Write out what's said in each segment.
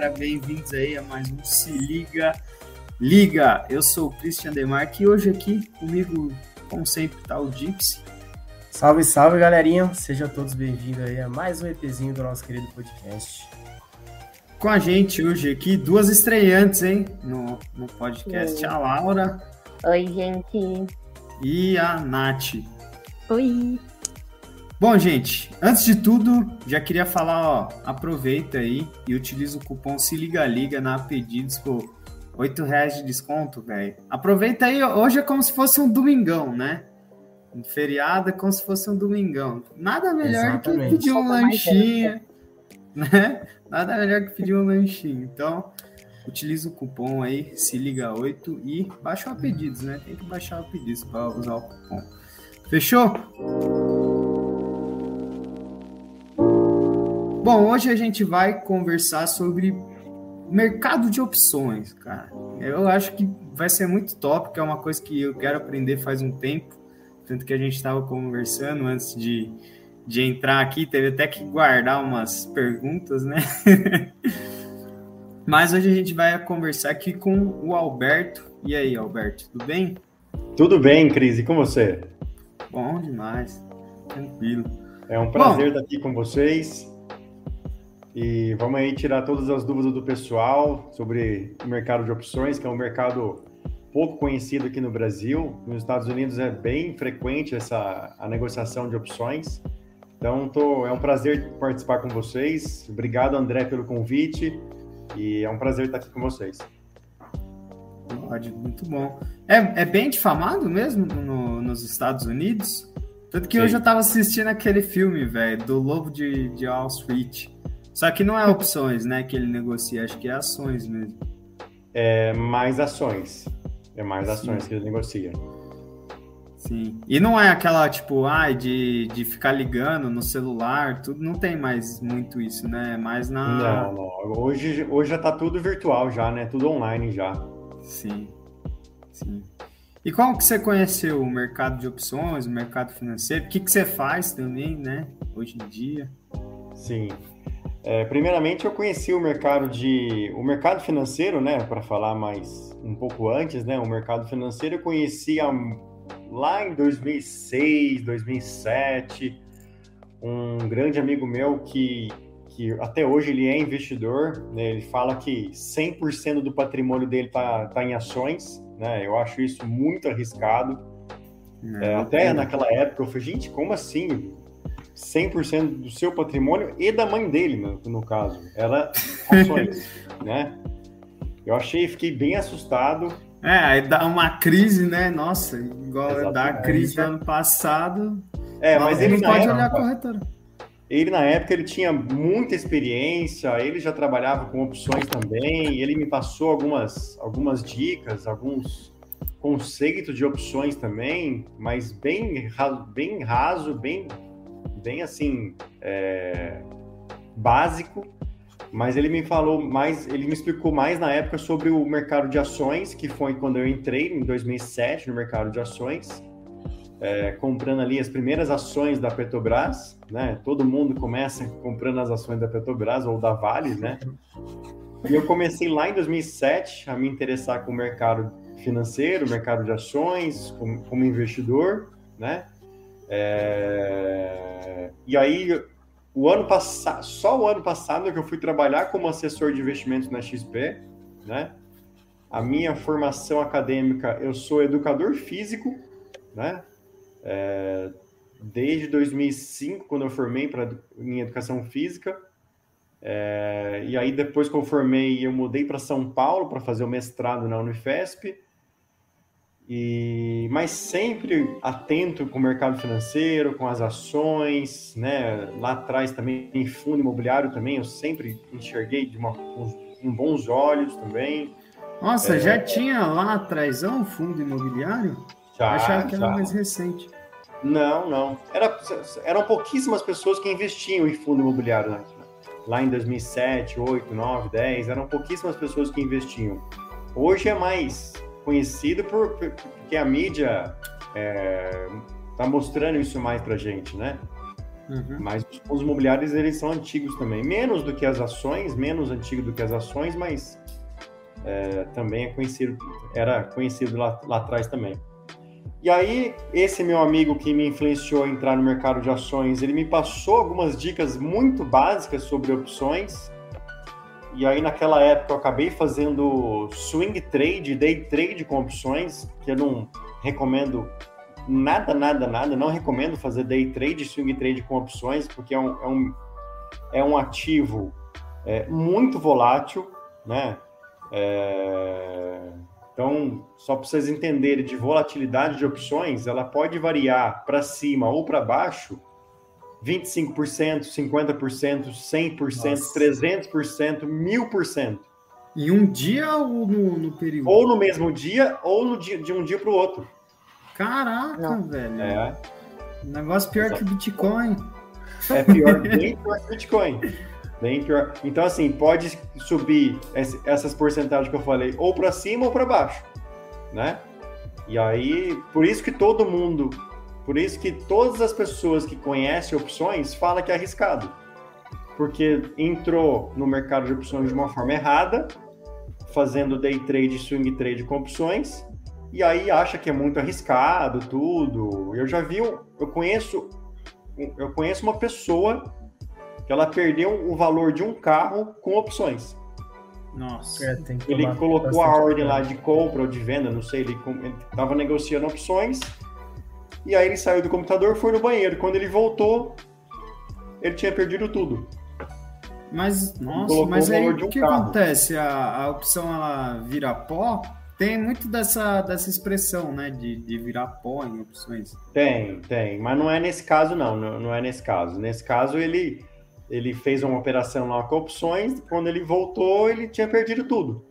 galera, bem-vindos aí a mais um Se Liga Liga. Eu sou o Christian Demarque e hoje aqui comigo, como sempre, tá o Dipsy. Salve, salve, galerinha. Sejam todos bem-vindos aí a mais um EPzinho do nosso querido podcast. Com a gente hoje aqui, duas estreantes, hein, no, no podcast. A Laura. Oi, gente. E a Nath. Oi. Bom, gente, antes de tudo, já queria falar, ó, aproveita aí e utiliza o cupom Se Liga Liga na Pedidos por 8 reais de desconto, velho. Aproveita aí, hoje é como se fosse um domingão, né? Um feriado é como se fosse um domingão. Nada melhor Exatamente. que pedir um lanchinho, né? Nada melhor que pedir um lanchinho. Então, utiliza o cupom aí, se liga 8 e baixa o pedidos, né? Tem que baixar o pedidos para usar o cupom. Fechou? Bom, hoje a gente vai conversar sobre mercado de opções, cara. Eu acho que vai ser muito top, que é uma coisa que eu quero aprender faz um tempo. Tanto que a gente estava conversando antes de, de entrar aqui, teve até que guardar umas perguntas, né? Mas hoje a gente vai conversar aqui com o Alberto. E aí, Alberto, tudo bem? Tudo bem, Cris, e com você? Bom demais, tranquilo. É um prazer Bom, estar aqui com vocês. E vamos aí tirar todas as dúvidas do pessoal sobre o mercado de opções, que é um mercado pouco conhecido aqui no Brasil. Nos Estados Unidos é bem frequente essa a negociação de opções. Então, tô, é um prazer participar com vocês. Obrigado, André, pelo convite. E é um prazer estar aqui com vocês. Pode, muito bom. É, é bem difamado mesmo no, nos Estados Unidos? Tanto que Sim. hoje eu estava assistindo aquele filme, velho, do Lobo de, de Wall Street. Só que não é opções, né, que ele negocia, acho que é ações mesmo. É mais ações. É mais Sim. ações que ele negocia. Sim. E não é aquela, tipo, ai, de, de ficar ligando no celular, tudo, não tem mais muito isso, né? É mais na. Não, não. Hoje, hoje já tá tudo virtual já, né? Tudo online já. Sim. Sim. E como que você conheceu o mercado de opções, o mercado financeiro? O que, que você faz também, né? Hoje em dia? Sim. É, primeiramente, eu conheci o mercado de, o mercado financeiro, né? Para falar mais um pouco antes, né? O mercado financeiro eu conheci há, lá em 2006, 2007, um grande amigo meu que, que até hoje ele é investidor, né? Ele fala que 100% do patrimônio dele tá, tá em ações, né? Eu acho isso muito arriscado. É, até naquela época eu falei, gente, como assim? 100% do seu patrimônio e da mãe dele, no, no caso. Ela ações, né? Eu achei, fiquei bem assustado. É, aí dá uma crise, né? Nossa, igual Exatamente. da crise do ano passado. É, mas ele não pode época, olhar a corretora. Ele, na época, ele tinha muita experiência, ele já trabalhava com opções também, ele me passou algumas, algumas dicas, alguns conceitos de opções também, mas bem, bem raso, bem bem assim é, básico, mas ele me falou mais, ele me explicou mais na época sobre o mercado de ações, que foi quando eu entrei em 2007 no mercado de ações, é, comprando ali as primeiras ações da Petrobras, né? Todo mundo começa comprando as ações da Petrobras ou da Vale, né? E eu comecei lá em 2007 a me interessar com o mercado financeiro, mercado de ações, como, como investidor, né? É... E aí, o ano passado, só o ano passado que eu fui trabalhar como assessor de investimentos na XP, né? A minha formação acadêmica, eu sou educador físico, né? É... Desde 2005, quando eu formei para em educação física. É... E aí, depois que eu formei, eu mudei para São Paulo para fazer o mestrado na Unifesp. E, mas sempre atento com o mercado financeiro, com as ações, né? Lá atrás também em fundo imobiliário também eu sempre enxerguei de uma, com, com bons olhos também. Nossa, é, já tinha lá atrás um fundo imobiliário? Já, Achava que era já. mais recente. Não, não. Era, eram pouquíssimas pessoas que investiam em fundo imobiliário né? lá em 2007, 8, 9, 10. Eram pouquíssimas pessoas que investiam. Hoje é mais conhecido por, porque a mídia está é, mostrando isso mais para gente, né? Uhum. Mas os fundos imobiliários eles são antigos também, menos do que as ações, menos antigo do que as ações, mas é, também é conhecido, era conhecido lá, lá atrás também. E aí, esse meu amigo que me influenciou a entrar no mercado de ações, ele me passou algumas dicas muito básicas sobre opções. E aí, naquela época, eu acabei fazendo swing trade, day trade com opções, que eu não recomendo nada, nada, nada. Não recomendo fazer day trade, swing trade com opções, porque é um, é um, é um ativo é, muito volátil, né? É então, só para vocês entenderem, de volatilidade de opções, ela pode variar para cima ou para baixo 25%, 50%, 100%, Nossa. 300%, 1000%. Em um dia ou no, no, período? Ou no mesmo dia, ou no dia, de um dia para o outro. Caraca, Não. velho. É. Negócio pior Exato. que Bitcoin. É pior, bem pior que Bitcoin. Bem pior. Então, assim, pode subir essas porcentagens que eu falei, ou para cima ou para baixo, né? E aí, por isso que todo mundo, por isso que todas as pessoas que conhecem opções falam que é arriscado. Porque entrou no mercado de opções de uma forma errada, fazendo day trade, swing trade com opções, e aí acha que é muito arriscado tudo. Eu já vi, eu conheço, eu conheço uma pessoa que ela perdeu o valor de um carro com opções. Nossa. É, ele colocou a ordem lá de compra ou de venda, não sei, ele estava negociando opções. E aí ele saiu do computador, foi no banheiro. Quando ele voltou, ele tinha perdido tudo. Mas, nossa, mas aí o um que carro. acontece? A, a opção ela vira pó? Tem muito dessa, dessa expressão, né? De, de virar pó em opções. Tem, tem. Mas não é nesse caso, não. Não, não é nesse caso. Nesse caso, ele ele fez uma operação lá com opções, quando ele voltou, ele tinha perdido tudo.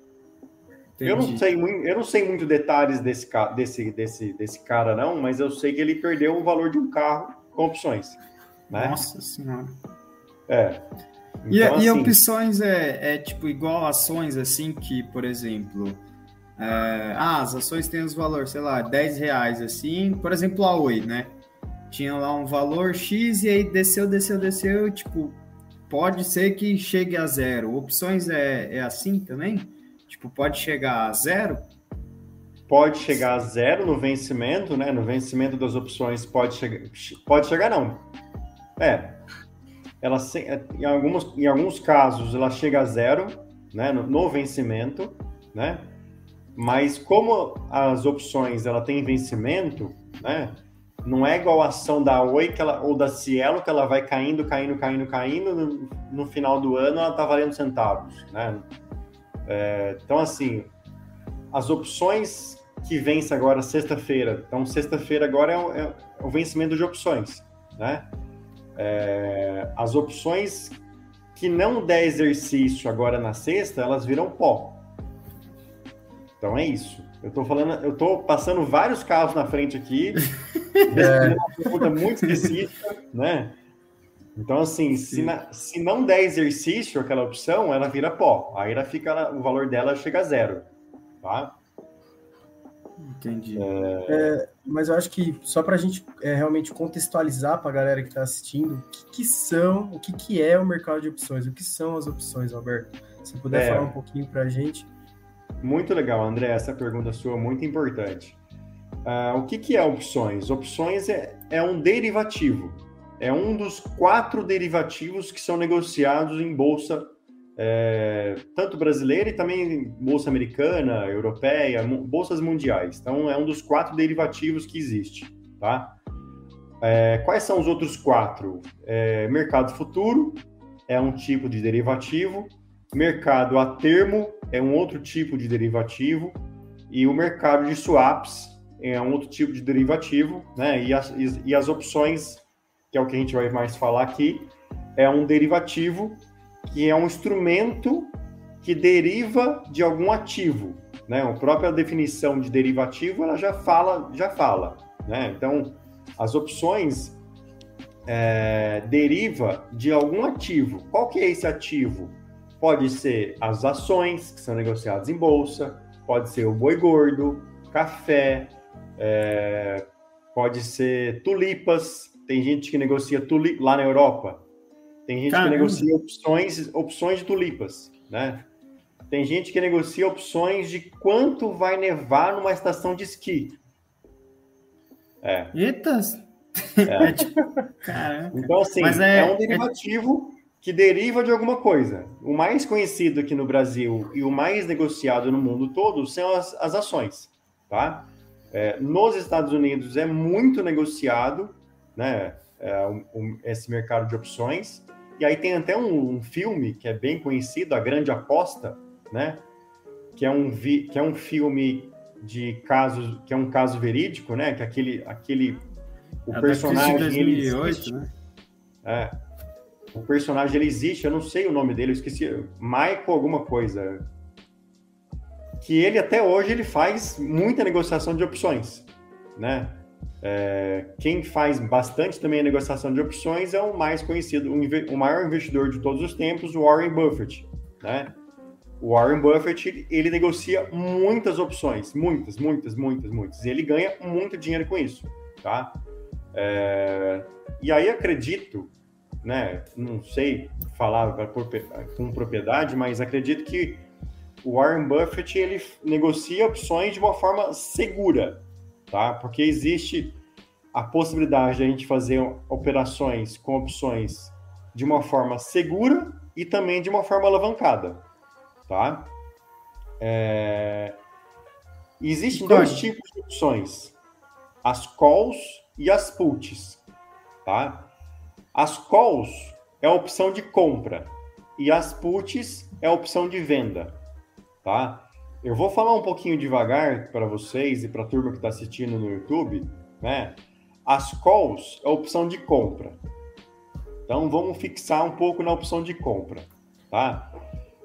Eu não sei muito, eu não sei muito detalhes desse, desse, desse, desse cara, não, mas eu sei que ele perdeu o valor de um carro com opções. Né? Nossa senhora. É. Então, e, assim, e, opções é, é, tipo igual ações, assim, que, por exemplo, é, ah, as ações têm os valores, sei lá, 10 reais, assim, por exemplo, a Oi, né? Tinha lá um valor X e aí desceu, desceu, desceu, tipo, pode ser que chegue a zero. Opções é, é assim também? Tipo, pode chegar a zero? Pode chegar a zero no vencimento, né? No vencimento das opções pode chegar. Pode chegar, não. É. Ela, em, alguns, em alguns casos ela chega a zero, né? No, no vencimento, né? Mas como as opções ela tem vencimento, né? Não é igual a ação da Oi que ela, ou da Cielo, que ela vai caindo, caindo, caindo, caindo. No, no final do ano ela está valendo centavos. Né? É, então, assim, as opções que vence agora sexta-feira. Então, sexta-feira agora é o, é o, vencimento de opções. Né? É, as opções que não der exercício agora na sexta, elas viram pó. Então é isso. Eu tô falando, eu tô passando vários carros na frente aqui. é. uma pergunta muito específica, né? Então, assim, se, na, se, não der exercício aquela opção, ela vira pó. Aí ela fica, o valor dela chega a zero, tá? Entendi. É... É, mas eu acho que só para a gente é, realmente contextualizar para a galera que está assistindo, o que, que, são, o que, que é o mercado de opções, o que são as opções, Alberto? Se puder é. falar um pouquinho para a gente. Muito legal, André, essa pergunta sua é muito importante. Uh, o que, que é opções? Opções é, é um derivativo. É um dos quatro derivativos que são negociados em bolsa, é, tanto brasileira e também bolsa americana, europeia, bolsas mundiais. Então, é um dos quatro derivativos que existe, tá? É, quais são os outros quatro? É, mercado futuro é um tipo de derivativo. Mercado a termo é um outro tipo de derivativo e o mercado de swaps é um outro tipo de derivativo, né? E as, e as opções, que é o que a gente vai mais falar aqui, é um derivativo que é um instrumento que deriva de algum ativo, né? A própria definição de derivativo ela já fala, já fala, né? Então, as opções é, deriva de algum ativo. Qual que é esse ativo? Pode ser as ações que são negociadas em bolsa, pode ser o boi gordo, café, é, pode ser tulipas, tem gente que negocia tulip lá na Europa. Tem gente Caramba. que negocia opções, opções de tulipas, né? Tem gente que negocia opções de quanto vai nevar numa estação de esqui. É. Eita! É. Tipo, então, assim, é, é, um derivativo é... que deriva de alguma coisa. O mais conhecido aqui no Brasil e o mais negociado no mundo todo são as, as ações, tá? É, nos Estados Unidos é muito negociado, né? É, esse mercado de opções. E aí tem até um, um, filme que é bem conhecido, A Grande Aposta, né? Que é um, vi, que é um filme de casos, que é um caso verídico, né? Que aquele, aquele o é personagem 2008, ele existe, né? É, o personagem ele existe, eu não sei o nome dele, eu esqueci, Michael alguma coisa. Que ele até hoje ele faz muita negociação de opções, né? É, quem faz bastante também a negociação de opções é o mais conhecido, o, o maior investidor de todos os tempos, o Warren Buffett, né? O Warren Buffett, ele negocia muitas opções, muitas, muitas, muitas, muitas. E ele ganha muito dinheiro com isso, tá? É, e aí acredito, né? Não sei falar com propriedade, mas acredito que o Warren Buffett ele negocia opções de uma forma segura, tá? Porque existe a possibilidade de a gente fazer operações com opções de uma forma segura e também de uma forma alavancada tá? É... Existem dois tipos de opções, as calls e as puts, tá? As calls é a opção de compra e as puts é a opção de venda, tá? Eu vou falar um pouquinho devagar para vocês e para a turma que está assistindo no YouTube, né? As calls é a opção de compra. Então vamos fixar um pouco na opção de compra, tá?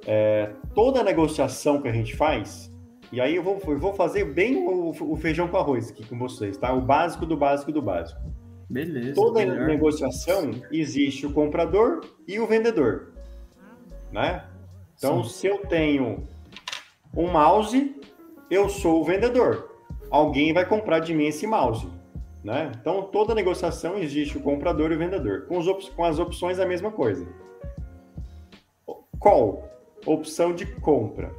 É, toda negociação que a gente faz, e aí eu vou, eu vou fazer bem o, o, feijão com arroz aqui com vocês, tá? O básico do básico do básico. Beleza. Toda melhor. negociação existe o comprador e o vendedor, né? Então, Sim. se eu tenho um mouse, eu sou o vendedor. Alguém vai comprar de mim esse mouse, né? Então, toda negociação existe o comprador e o vendedor. Com, os com as opções, a mesma coisa. Call opção de compra.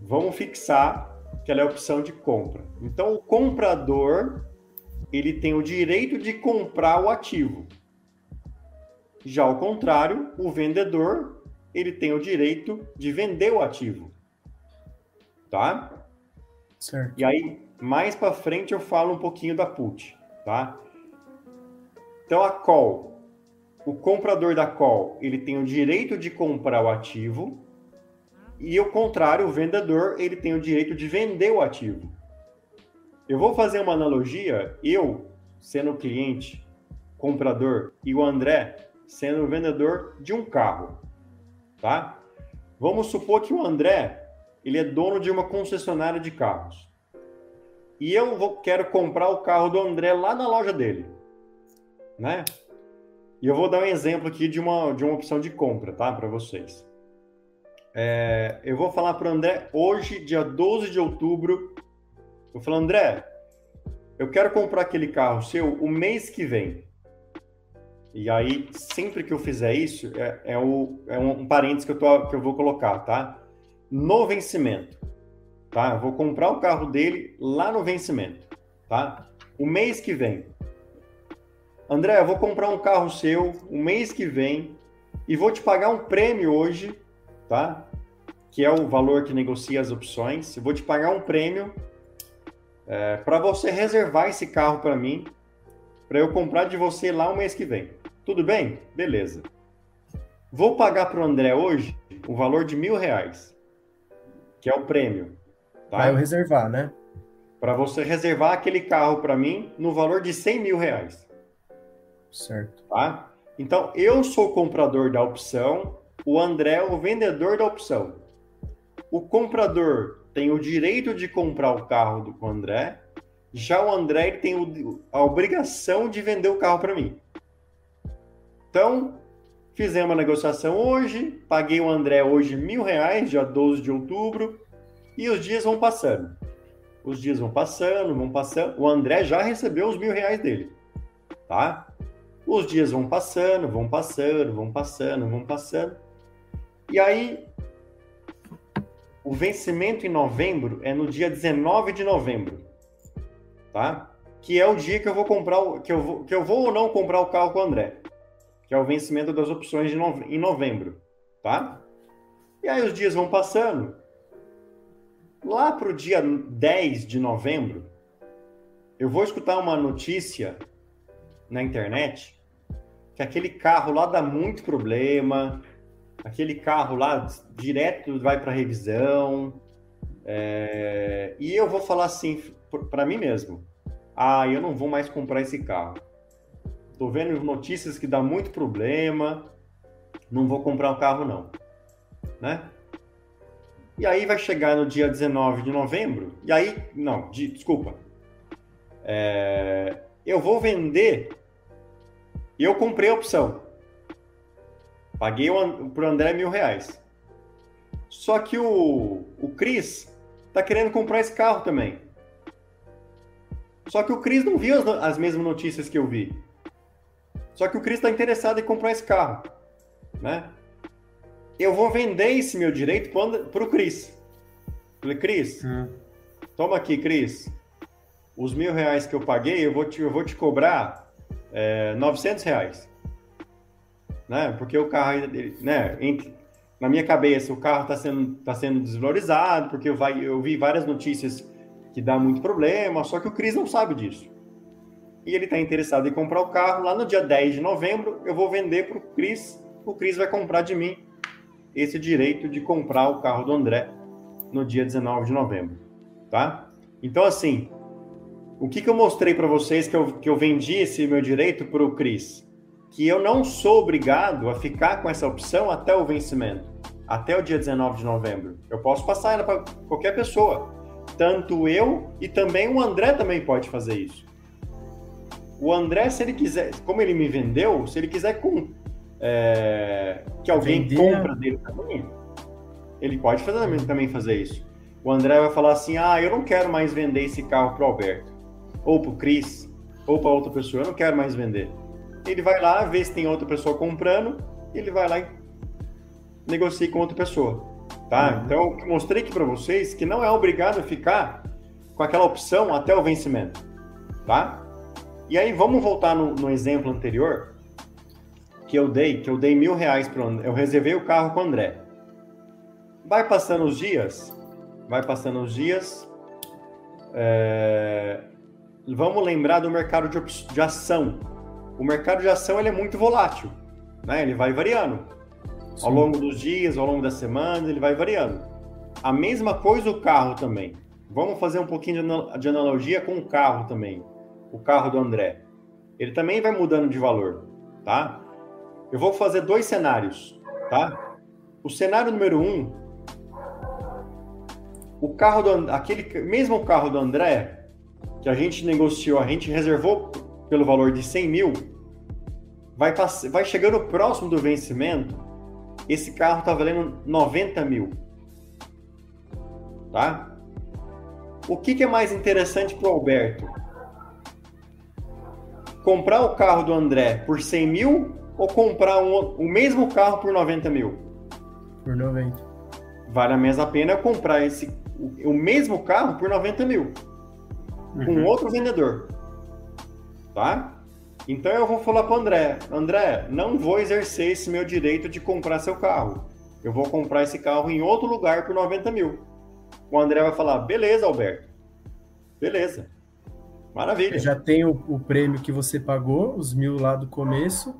Vamos fixar que ela é a opção de compra. Então, o comprador ele tem o direito de comprar o ativo. Já ao contrário, o vendedor ele tem o direito de vender o ativo. Tá? Certo. E aí, mais para frente eu falo um pouquinho da put, tá? Então a call o comprador da call ele tem o direito de comprar o ativo e o contrário, o vendedor ele tem o direito de vender o ativo. Eu vou fazer uma analogia, eu sendo cliente, comprador e o André sendo vendedor de um carro, tá? Vamos supor que o André ele é dono de uma concessionária de carros e eu vou, quero comprar o carro do André lá na loja dele, né? E eu vou dar um exemplo aqui de uma, de uma opção de compra, tá? Para vocês. É, eu vou falar para o André hoje, dia 12 de outubro. Eu falo, André, eu quero comprar aquele carro seu o mês que vem. E aí, sempre que eu fizer isso, é, é, o, é um, um parênteses que eu, tô, que eu vou colocar, tá? No vencimento. Tá? Eu vou comprar o carro dele lá no vencimento. Tá? O mês que vem. André, eu vou comprar um carro seu o mês que vem e vou te pagar um prêmio hoje, tá? Que é o valor que negocia as opções. Eu vou te pagar um prêmio é, para você reservar esse carro para mim, para eu comprar de você lá o mês que vem. Tudo bem? Beleza. Vou pagar para o André hoje o valor de mil reais, que é o prêmio. Tá? Para eu reservar, né? Para você reservar aquele carro para mim no valor de 100 mil reais. Certo. Tá? Então, eu sou o comprador da opção, o André é o vendedor da opção. O comprador tem o direito de comprar o carro do André, já o André tem o, a obrigação de vender o carro para mim. Então, fizemos uma negociação hoje, paguei o André hoje mil reais, dia 12 de outubro, e os dias vão passando. Os dias vão passando, vão passando. O André já recebeu os mil reais dele tá? Os dias vão passando, vão passando, vão passando, vão passando. E aí, o vencimento em novembro é no dia 19 de novembro, tá? Que é o dia que eu vou comprar, o, que, eu vou, que eu vou ou não comprar o carro com o André, que é o vencimento das opções no, em novembro, tá? E aí os dias vão passando. Lá para o dia 10 de novembro, eu vou escutar uma notícia na internet que aquele carro lá dá muito problema, aquele carro lá direto vai para revisão, é... e eu vou falar assim para mim mesmo: ah, eu não vou mais comprar esse carro. Tô vendo notícias que dá muito problema, não vou comprar o carro não, né? E aí vai chegar no dia 19 de novembro, e aí, não, de, desculpa, é, eu vou vender eu comprei a opção. Paguei para o André mil reais. Só que o, o Cris tá querendo comprar esse carro também. Só que o Cris não viu as, as mesmas notícias que eu vi. Só que o Cris está interessado em comprar esse carro, né? Eu vou vender esse meu direito para o Cris. Falei, Cris, hum. toma aqui, Cris. Os mil reais que eu paguei, eu vou te, eu vou te cobrar é, 900 reais. Né? Porque o carro, né, entre, na minha cabeça, o carro está sendo, tá sendo desvalorizado, porque eu, vai, eu vi várias notícias que dá muito problema, só que o Cris não sabe disso. E ele está interessado em comprar o carro. Lá no dia 10 de novembro, eu vou vender para o Cris. O Cris vai comprar de mim esse direito de comprar o carro do André no dia 19 de novembro. Tá? Então, assim, o que, que eu mostrei para vocês que eu, que eu vendi esse meu direito para o Cris? Que eu não sou obrigado a ficar com essa opção até o vencimento, até o dia 19 de novembro. Eu posso passar ela para qualquer pessoa. Tanto eu e também o André também pode fazer isso. O André, se ele quiser, como ele me vendeu, se ele quiser com, é, que alguém Vender. compra dele também, ele pode fazer, também fazer isso. O André vai falar assim: ah, eu não quero mais vender esse carro para o Alberto ou para o Cris, ou para outra pessoa, eu não quero mais vender. Ele vai lá, vê se tem outra pessoa comprando, ele vai lá e negocia com outra pessoa. Tá? Uhum. Então, eu mostrei aqui para vocês que não é obrigado a ficar com aquela opção até o vencimento. Tá? E aí, vamos voltar no, no exemplo anterior que eu dei, que eu dei mil reais para eu reservei o carro com o André. Vai passando os dias, vai passando os dias, é, vamos lembrar do mercado de, de ação. O mercado de ação ele é muito volátil, né? Ele vai variando. Sim. Ao longo dos dias, ao longo das semanas, ele vai variando. A mesma coisa o carro também. Vamos fazer um pouquinho de analogia com o carro também. O carro do André. Ele também vai mudando de valor, tá? Eu vou fazer dois cenários, tá? O cenário número um, o carro do aquele mesmo carro do André que a gente negociou, a gente reservou pelo valor de 100 mil, vai, vai chegando próximo do vencimento, esse carro está valendo 90 mil. Tá? O que, que é mais interessante para o Alberto? Comprar o carro do André por 100 mil ou comprar um, o mesmo carro por 90 mil? Por 90. Vale a mesma pena eu comprar esse, o, o mesmo carro por 90 mil uhum. com outro vendedor. Tá? Então eu vou falar para André, André, não vou exercer esse meu direito de comprar seu carro. Eu vou comprar esse carro em outro lugar por 90 mil. O André vai falar, beleza, Alberto. Beleza. Maravilha. Já tem o, o prêmio que você pagou, os mil lá do começo.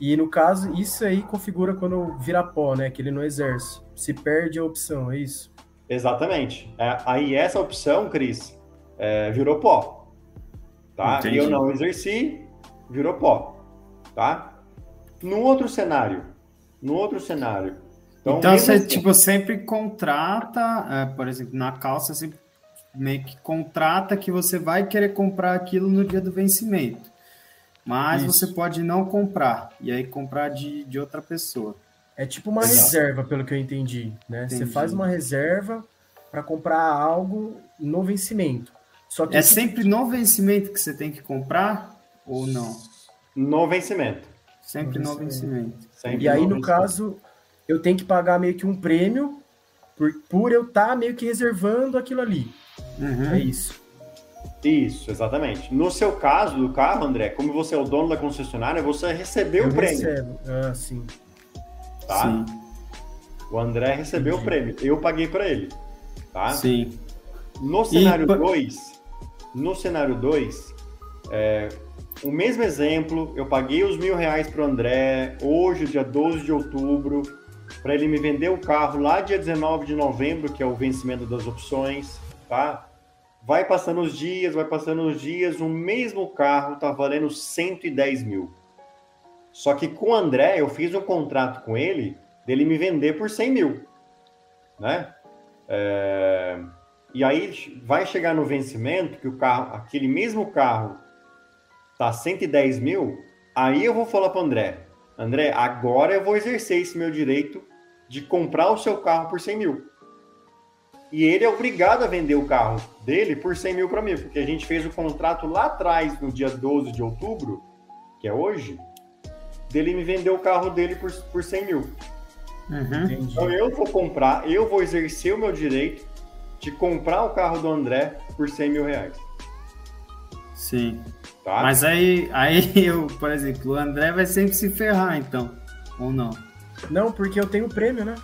E no caso, isso aí configura quando vira pó, né? Que ele não exerce. Se perde a opção, é isso? Exatamente. É, aí essa opção, Cris, é, virou pó. Tá? E eu não exerci, virou pó. Tá? No outro cenário, no outro cenário. Então, então você assim, tipo, sempre contrata, é, por exemplo, na calça, você meio que contrata que você vai querer comprar aquilo no dia do vencimento. Mas Isso. você pode não comprar, e aí comprar de, de outra pessoa. É tipo uma Exato. reserva, pelo que eu entendi, né? Entendi. Você faz uma reserva para comprar algo no vencimento. Só que é sempre no vencimento que você tem que comprar ou não? No vencimento. Sempre no vencimento. Sempre e aí, no, no caso, eu tenho que pagar meio que um prêmio por, por eu estar tá meio que reservando aquilo ali. Uhum. É isso. Isso, exatamente. No seu caso do carro, André, como você é o dono da concessionária, você recebeu eu o prêmio. Recebo. Ah, sim. Tá? Sim. O André recebeu Entendi. o prêmio. Eu paguei para ele. Tá? Sim. No cenário 2, no cenário 2, é, o mesmo exemplo, eu paguei os mil reais para o André, hoje, dia 12 de outubro, para ele me vender o carro lá dia 19 de novembro, que é o vencimento das opções, tá? Vai passando os dias, vai passando os dias, o mesmo carro tá valendo 110 mil. Só que com o André, eu fiz um contrato com ele dele me vender por 100 mil, né? É... E aí vai chegar no vencimento que o carro, aquele mesmo carro tá 110 mil, aí eu vou falar para André, André, agora eu vou exercer esse meu direito de comprar o seu carro por 100 mil. E ele é obrigado a vender o carro dele por 100 mil para mim, porque a gente fez o contrato lá atrás, no dia 12 de outubro, que é hoje, dele me vender o carro dele por, por 100 mil. Uhum. Então eu vou comprar, eu vou exercer o meu direito de comprar o carro do André por 100 mil reais. Sim. Tá? Mas aí, aí eu, por exemplo, o André vai sempre se ferrar, então. Ou não? Não, porque eu tenho prêmio, né?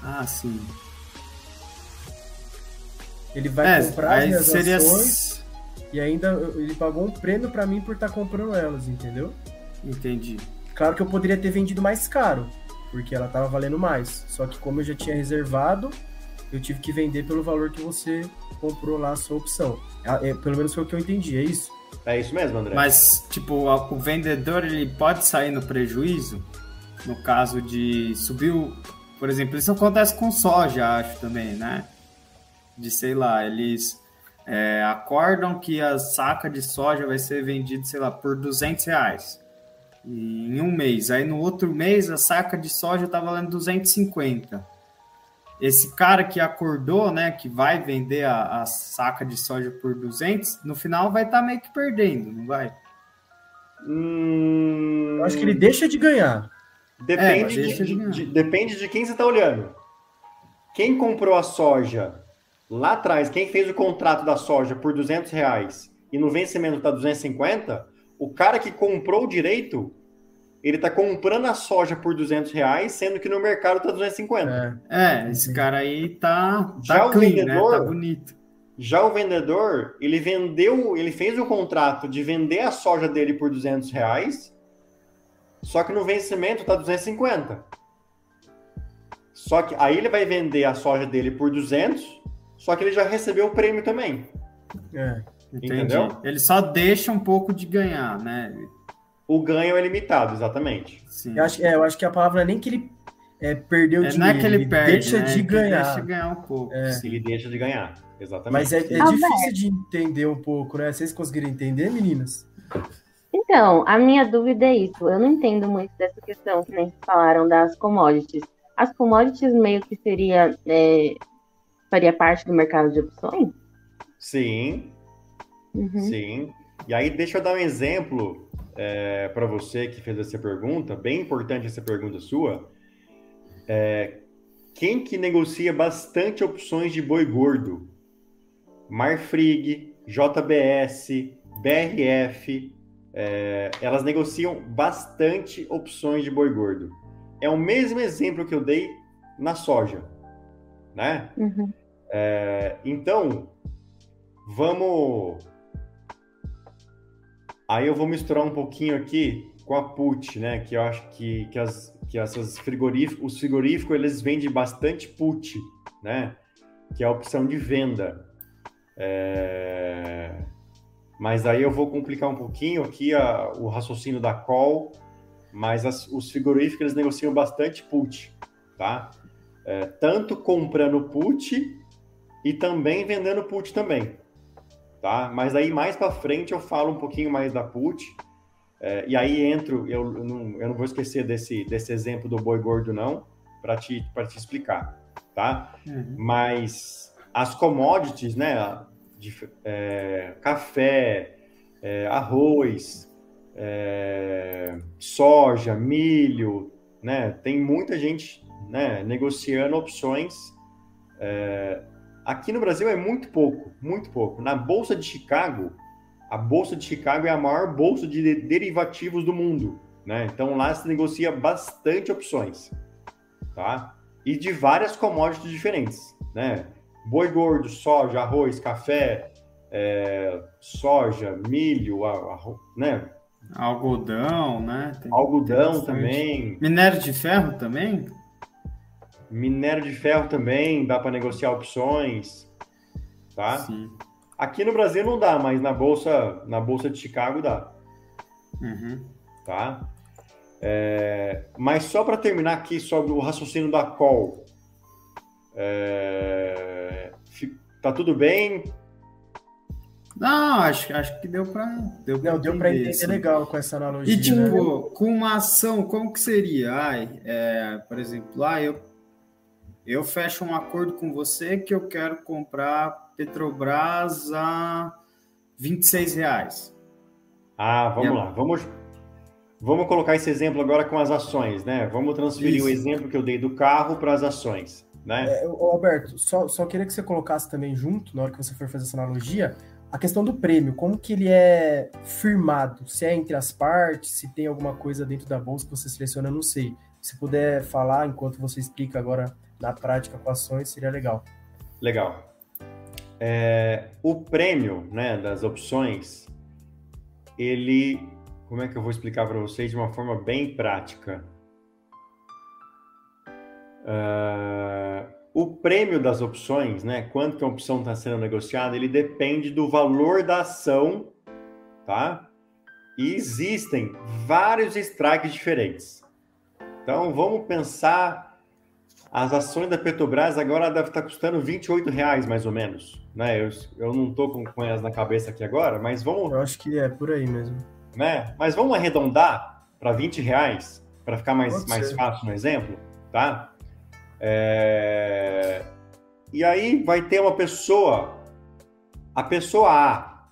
Ah, sim. Ele vai é, comprar as minhas seria... ações e ainda ele pagou um prêmio para mim por estar tá comprando elas, entendeu? Entendi. Claro que eu poderia ter vendido mais caro, porque ela tava valendo mais. Só que como eu já tinha reservado, eu tive que vender pelo valor que você comprou lá a sua opção. É, é, pelo menos foi o que eu entendi, é isso? É isso mesmo, André. Mas, tipo, o vendedor ele pode sair no prejuízo no caso de subir o. Por exemplo, isso acontece com soja, acho também, né? De sei lá, eles é, acordam que a saca de soja vai ser vendida, sei lá, por 200 reais em um mês. Aí no outro mês a saca de soja tá valendo 250 esse cara que acordou, né, que vai vender a, a saca de soja por 200, no final vai estar tá meio que perdendo, não vai? Hum... Eu acho que ele deixa de ganhar. Depende, é, de, de, de, depende de quem você está olhando. Quem comprou a soja lá atrás, quem fez o contrato da soja por 200 reais e no vencimento está 250, o cara que comprou o direito ele tá comprando a soja por 200 reais, sendo que no mercado tá 250. É, é esse cara aí tá, tá já clean, o vendedor, né? Tá bonito. Já o vendedor, ele vendeu, ele fez o contrato de vender a soja dele por 200 reais, só que no vencimento tá 250. Só que aí ele vai vender a soja dele por 200, só que ele já recebeu o prêmio também. É, entendeu? Ele só deixa um pouco de ganhar, né? O ganho é limitado, exatamente. Sim. Eu, acho, é, eu acho que a palavra é nem que ele é, perdeu é, dinheiro, não é que ele, ele perde, deixa né? de ganhar. Deixa de ganhar um pouco. É. Ele deixa de ganhar, exatamente. Mas é, é difícil de entender um pouco, né? Vocês conseguiram entender, meninas? Então, a minha dúvida é isso. Eu não entendo muito dessa questão que nem falaram das commodities. As commodities meio que seria é, faria parte do mercado de opções? Sim. Uhum. Sim. E aí, deixa eu dar um exemplo é, para você que fez essa pergunta, bem importante essa pergunta sua. É, quem que negocia bastante opções de boi gordo? Marfrig, JBS, BRF, é, elas negociam bastante opções de boi gordo. É o mesmo exemplo que eu dei na soja, né? Uhum. É, então, vamos Aí eu vou misturar um pouquinho aqui com a put, né? Que eu acho que, que, as, que essas frigoríficos, os frigoríficos, eles vendem bastante put, né? Que é a opção de venda. É... Mas aí eu vou complicar um pouquinho aqui a, o raciocínio da call, mas as, os frigoríficos eles negociam bastante put, tá? É, tanto comprando put e também vendendo put também tá? Mas aí mais para frente eu falo um pouquinho mais da put. É, e aí entro, eu, não, eu não vou esquecer desse, desse exemplo do boi gordo, não, para te, te explicar, tá? Uhum. Mas as commodities, né? De, é, café, é, arroz, é, soja, milho, né? Tem muita gente né, negociando opções. Aqui no Brasil é muito pouco, muito pouco. Na Bolsa de Chicago, a Bolsa de Chicago é a maior bolsa de derivativos do mundo. Né? Então lá se negocia bastante opções. Tá? E de várias commodities diferentes. Né? Boi gordo, soja, arroz, café, é, soja, milho, arroz, né? Algodão, né? Tem, Algodão tem também. Minério de ferro também? Minério de ferro também, dá para negociar opções, tá? Sim. Aqui no Brasil não dá, mas na bolsa, na bolsa de Chicago dá. Uhum. Tá? É, mas só para terminar aqui sobre o raciocínio da call. É, tá tudo bem? Não, acho, acho que deu para deu para entender, entender assim. legal com essa analogia. E tipo, né? com uma ação, como que seria? Ai, é, por exemplo, ah, eu eu fecho um acordo com você que eu quero comprar Petrobras a 26 reais. Ah, vamos lá, vamos vamos colocar esse exemplo agora com as ações, né? Vamos transferir Isso. o exemplo que eu dei do carro para as ações, né? É, Alberto, só, só queria que você colocasse também junto, na hora que você for fazer essa analogia, a questão do prêmio, como que ele é firmado? Se é entre as partes, se tem alguma coisa dentro da bolsa que você seleciona, não sei. Se puder falar enquanto você explica agora na prática com ações, seria legal. Legal. É, o prêmio né, das opções, ele. Como é que eu vou explicar para vocês de uma forma bem prática? Uh, o prêmio das opções, né? Quanto que a opção está sendo negociada, ele depende do valor da ação, tá? E existem vários strikes diferentes. Então vamos pensar as ações da Petrobras agora deve estar custando 28 reais mais ou menos, né? Eu, eu não estou com, com elas na cabeça aqui agora, mas vamos. Eu acho que é por aí mesmo. Né? Mas vamos arredondar para 20 reais para ficar mais, mais fácil no exemplo, tá? É... E aí vai ter uma pessoa, a pessoa A,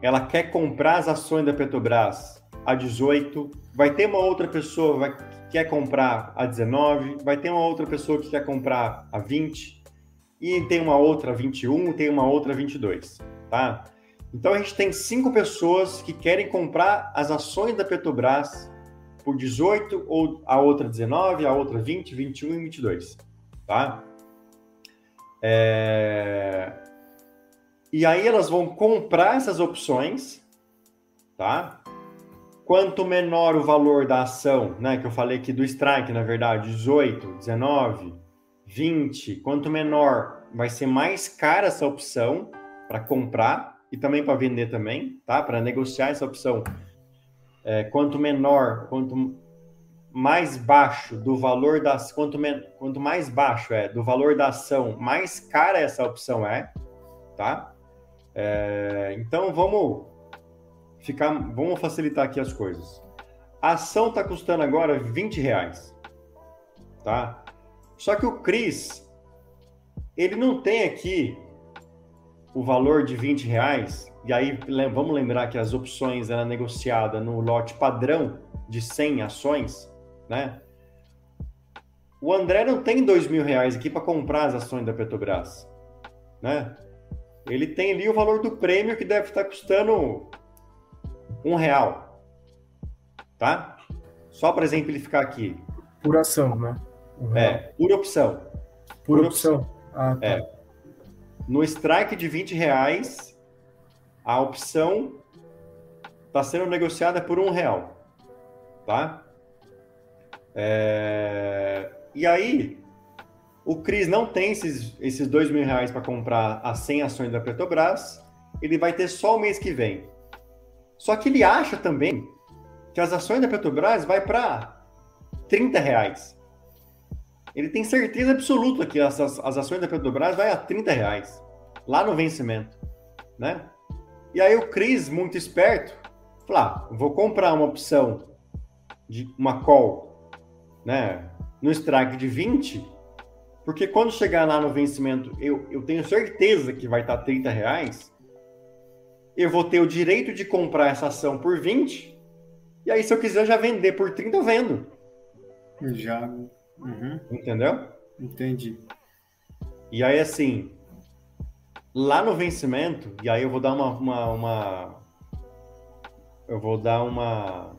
ela quer comprar as ações da Petrobras a 18, vai ter uma outra pessoa vai, quer comprar a 19, vai ter uma outra pessoa que quer comprar a 20, e tem uma outra a 21, tem uma outra a 22, tá? Então a gente tem cinco pessoas que querem comprar as ações da Petrobras por 18, ou a outra 19, a outra 20, 21 e 22 tá? É... E aí elas vão comprar essas opções, tá? Quanto menor o valor da ação, né? Que eu falei aqui do strike, na verdade, 18, 19, 20. Quanto menor, vai ser mais cara essa opção para comprar e também para vender também, tá? Para negociar essa opção. É, quanto menor, quanto mais baixo do valor das quanto, quanto mais baixo é do valor da ação, mais cara essa opção é, tá? É, então vamos ficar, vamos facilitar aqui as coisas. A ação está custando agora 20 reais, tá? Só que o Cris ele não tem aqui o valor de 20 reais. E aí vamos lembrar que as opções eram negociadas no lote padrão de 100 ações né? O André não tem dois mil reais aqui para comprar as ações da Petrobras, né? Ele tem ali o valor do prêmio que deve estar custando um real, tá? Só para exemplificar aqui. Por ação, né? Um é, por opção. Por, por opção. opção. Ah, tá. É. No strike de 20 reais, a opção está sendo negociada por um real, tá? É... E aí, o Cris não tem esses, esses dois mil reais para comprar as 100 ações da Petrobras, ele vai ter só o mês que vem. Só que ele acha também que as ações da Petrobras vai para 30 reais. Ele tem certeza absoluta que as, as, as ações da Petrobras vai a 30 reais, lá no vencimento, né? E aí o Cris, muito esperto, fala, ah, vou comprar uma opção de uma call né, no strike de 20, porque quando chegar lá no vencimento, eu, eu tenho certeza que vai estar 30 reais, eu vou ter o direito de comprar essa ação por 20 E aí, se eu quiser já vender por 30, eu vendo. Já. Uhum. Entendeu? Entendi. E aí, assim, lá no vencimento, e aí eu vou dar uma, uma, uma eu vou dar uma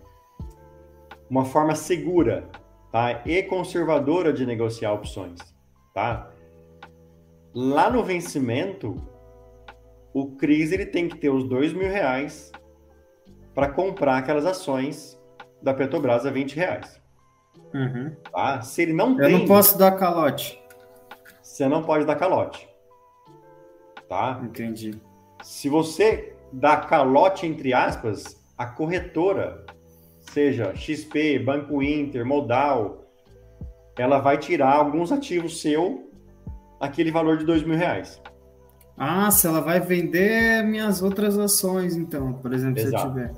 uma forma segura, tá? E conservadora de negociar opções, tá? Lá no vencimento, o Cris ele tem que ter os dois mil reais para comprar aquelas ações da Petrobras a 20 reais. Uhum. Tá? Se ele não Eu tem. Eu não posso dar calote. Você não pode dar calote. Tá? Entendi. Se você dá calote, entre aspas, a corretora, seja XP, Banco Inter, Modal, ela vai tirar alguns ativos seu aquele valor de dois mil reais. Ah, se ela vai vender minhas outras ações, então, por exemplo, Exato. se eu tiver.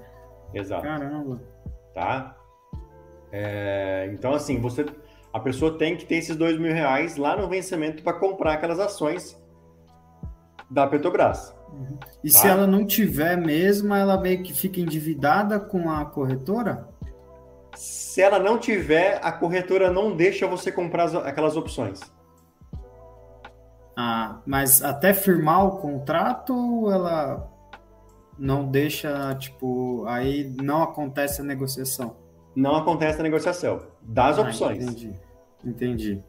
Exato. Caramba. Tá? É, então, assim, você, a pessoa tem que ter esses dois mil reais lá no vencimento para comprar aquelas ações da Petrobras. Uhum. E tá? se ela não tiver mesmo, ela meio que fica endividada com a corretora? Se ela não tiver, a corretora não deixa você comprar aquelas opções. Ah, mas até firmar o contrato, ela não deixa, tipo, aí não acontece a negociação. Não acontece a negociação. Das ah, opções. Entendi. Entendi.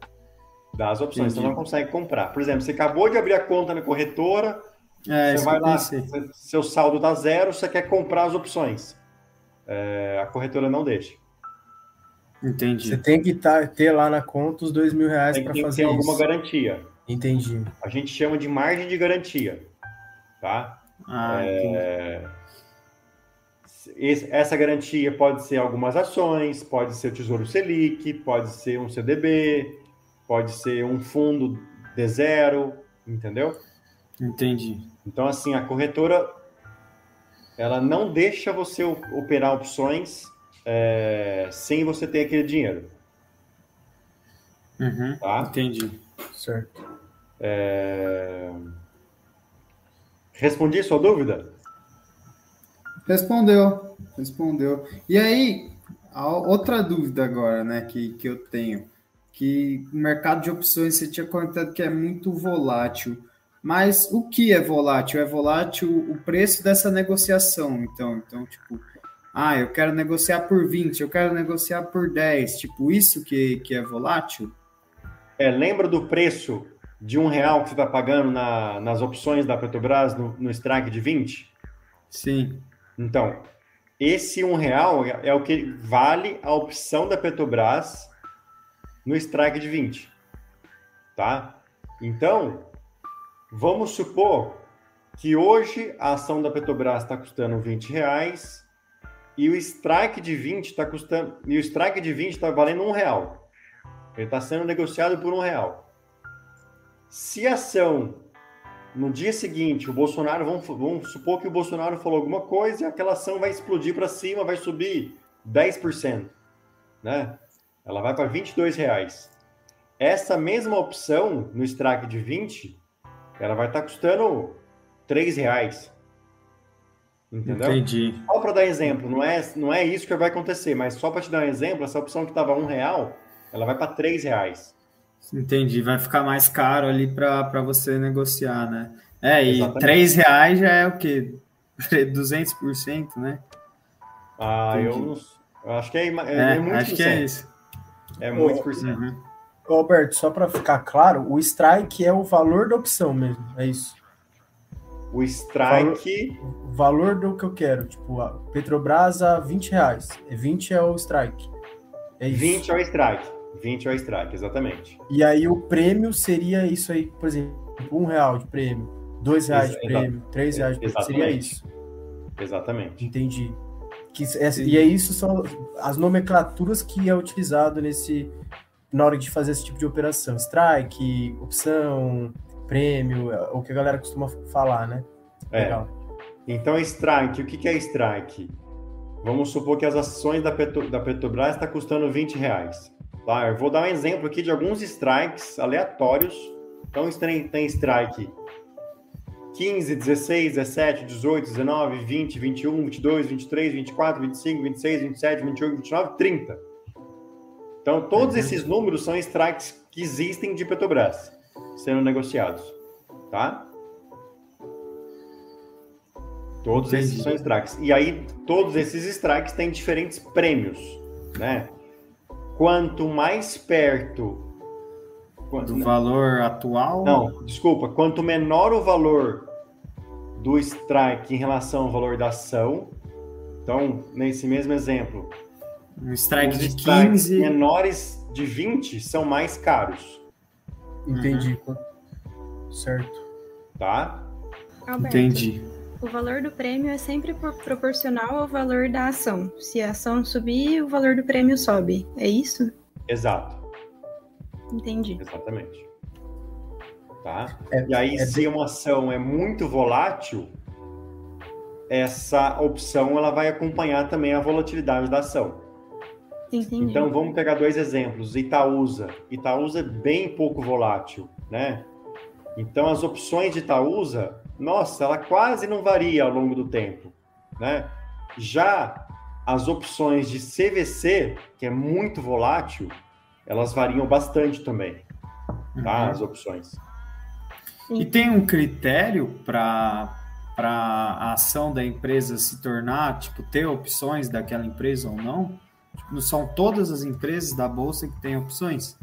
Das opções. Entendi. Você não consegue comprar. Por exemplo, você acabou de abrir a conta na corretora, é, você vai lá, seu saldo tá zero, você quer comprar as opções. É, a corretora não deixa. Entendi. Você tem que tá, ter lá na conta os dois mil reais para fazer ter alguma garantia. Entendi. A gente chama de margem de garantia, tá? Ah, é... Essa garantia pode ser algumas ações, pode ser o Tesouro Selic, pode ser um CDB, pode ser um fundo de zero, entendeu? Entendi. Então, assim, a corretora ela não deixa você operar opções é, sem você ter aquele dinheiro. Uhum, tá? Entendi. Certo. É... Respondi sua dúvida? Respondeu, respondeu. E aí, outra dúvida agora, né, que, que eu tenho, que o mercado de opções você tinha comentado que é muito volátil, mas o que é volátil? É volátil o preço dessa negociação, então, então, tipo, ah, eu quero negociar por 20, eu quero negociar por 10, tipo, isso que, que é volátil? É, lembra do preço de um real que você está pagando na, nas opções da Petrobras no, no strike de 20? Sim. Então, esse um real é, é o que vale a opção da Petrobras no strike de 20. Tá? Então, vamos supor que hoje a ação da Petrobras está custando 20 reais e o strike de 20 está custando. E o strike de 20 está valendo um real. Ele está sendo negociado por um real. Se a ação no dia seguinte, o Bolsonaro, vamos, vamos supor que o Bolsonaro falou alguma coisa e aquela ação vai explodir para cima, vai subir 10%, né? Ela vai para 22 reais. Essa mesma opção no strike de 20, ela vai estar tá custando 3 reais. Entendeu? Entendi. Só para dar exemplo, não é, não é isso que vai acontecer, mas só para te dar um exemplo, essa opção que estava um real, ela vai para 3 reais. Entendi, vai ficar mais caro ali para você negociar, né? É, e Exatamente. 3 reais já é o quê? 200%, né? Ah, eu, eu, acho que é, é, é muito Acho que é isso. É muito por cento. Uhum. Roberto, só para ficar claro, o strike é o valor da opção mesmo, é isso. O strike. Valor, valor do que eu quero. Tipo, a Petrobras a 20 reais. 20 é o strike. É isso. 20 é o strike. 20 é o strike, exatamente. E aí o prêmio seria isso aí, por exemplo, um real de prêmio, dois reais de prêmio, três reais de prêmio, seria isso. Exatamente. Entendi. Que, é, e é isso são as nomenclaturas que é utilizado nesse na hora de fazer esse tipo de operação. Strike, opção, prêmio, é o que a galera costuma falar, né? É. Legal. Então, strike, o que é strike? Vamos supor que as ações da, Petro, da Petrobras estão tá custando 20 reais. Tá? Eu vou dar um exemplo aqui de alguns strikes aleatórios. Então, tem, tem strike 15, 16, 17, 18, 19, 20, 21, 22, 23, 24, 25, 26, 27, 28, 29, 30. Então, todos uhum. esses números são strikes que existem de Petrobras sendo negociados, tá? Todos Entendi. esses são strikes. E aí, todos esses strikes têm diferentes prêmios, né? Quanto mais perto do valor atual? Não, desculpa. Quanto menor o valor do strike em relação ao valor da ação, então, nesse mesmo exemplo, um strike de 15 menores de 20 são mais caros. Entendi. Uhum. Certo. Tá? Alberto, Entendi. O valor do prêmio é sempre proporcional ao valor da ação. Se a ação subir, o valor do prêmio sobe. É isso? Exato. Entendi. Exatamente. Tá? É, e aí, é... se uma ação é muito volátil, essa opção ela vai acompanhar também a volatilidade da ação. Entendi. Então, vamos pegar dois exemplos. Itaúsa. Itaúsa é bem pouco volátil, né? Então, as opções de Itaúsa, nossa, ela quase não varia ao longo do tempo, né? Já as opções de CVC, que é muito volátil, elas variam bastante também, tá? Uhum. As opções. E tem um critério para para a ação da empresa se tornar, tipo, ter opções daquela empresa ou não? Tipo, são todas as empresas da bolsa que têm opções?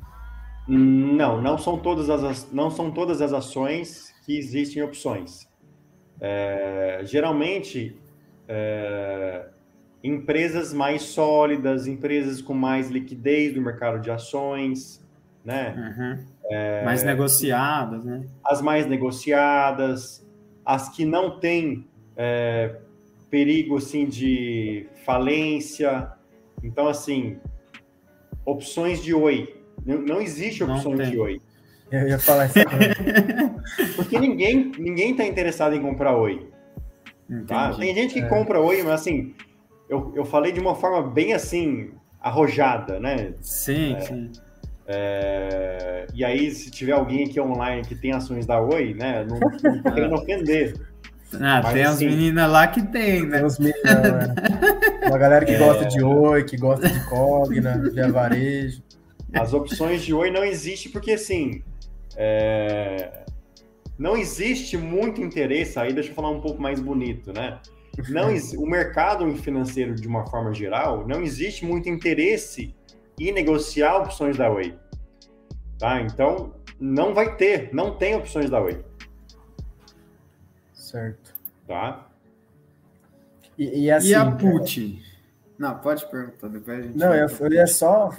Não, não são todas as, não são todas as ações que existem opções. É, geralmente, é, empresas mais sólidas, empresas com mais liquidez do mercado de ações, né? Uhum. É, mais negociadas, né? As mais negociadas, as que não têm é, perigo assim de falência. Então, assim, opções de oi. Não, não existe opções de oi. Eu ia falar isso. Porque ninguém ninguém está interessado em comprar oi. Tá? Tem gente que é. compra oi, mas assim, eu, eu falei de uma forma bem assim, arrojada, né? Sim, é, sim. É, e aí, se tiver alguém aqui online que tem ações da Oi, né? Não, não tô querendo ofender. Ah, Mas, tem assim, as meninas lá que tem, né? Tem os meninos, né? Uma galera que é... gosta de Oi, que gosta de Cogna, de avarejo. As opções de Oi não existem porque, assim, é... não existe muito interesse, aí deixa eu falar um pouco mais bonito, né? não o mercado financeiro de uma forma geral não existe muito interesse em negociar opções da Oi, tá? Então não vai ter, não tem opções da Oi. Certo. Tá? E, e, assim, e a put? Não, pode perguntar depois a gente. Não, eu, eu ia só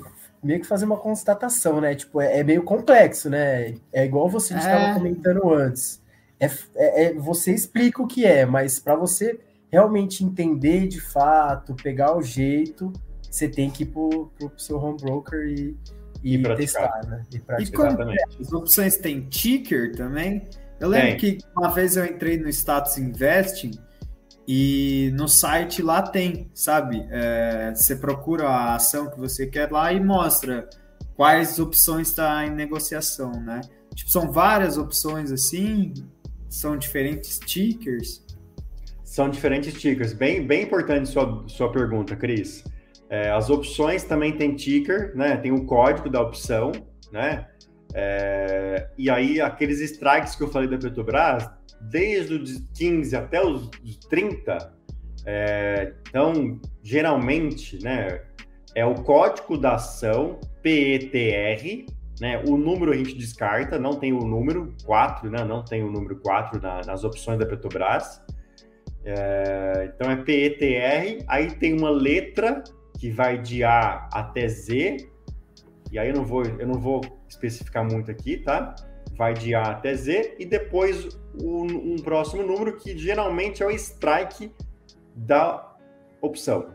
meio que fazer uma constatação, né? Tipo, é, é meio complexo, né? É igual você estava é... comentando antes. É, é, é, você explica o que é, mas para você realmente entender de fato, pegar o jeito, você tem que ir pro, pro seu home broker e, e, e testar, né? E, e como é? as opções têm ticker também? Eu lembro tem. que uma vez eu entrei no Status Investing e no site lá tem, sabe? É, você procura a ação que você quer lá e mostra quais opções está em negociação, né? Tipo, são várias opções assim, são diferentes tickers. São diferentes tickers. Bem, bem importante sua, sua pergunta, Cris. É, as opções também tem ticker, né? Tem o código da opção, né? É, e aí, aqueles strikes que eu falei da Petrobras, desde os 15 até os 30, é, então, geralmente, né? É o código da ação, PETR, né? O número a gente descarta, não tem o número 4, né? Não tem o número 4 na, nas opções da Petrobras. É, então é PETR, aí tem uma letra que vai de A até Z, e aí eu não vou, eu não vou especificar muito aqui, tá? Vai de A até Z, e depois o, um próximo número que geralmente é o strike da opção.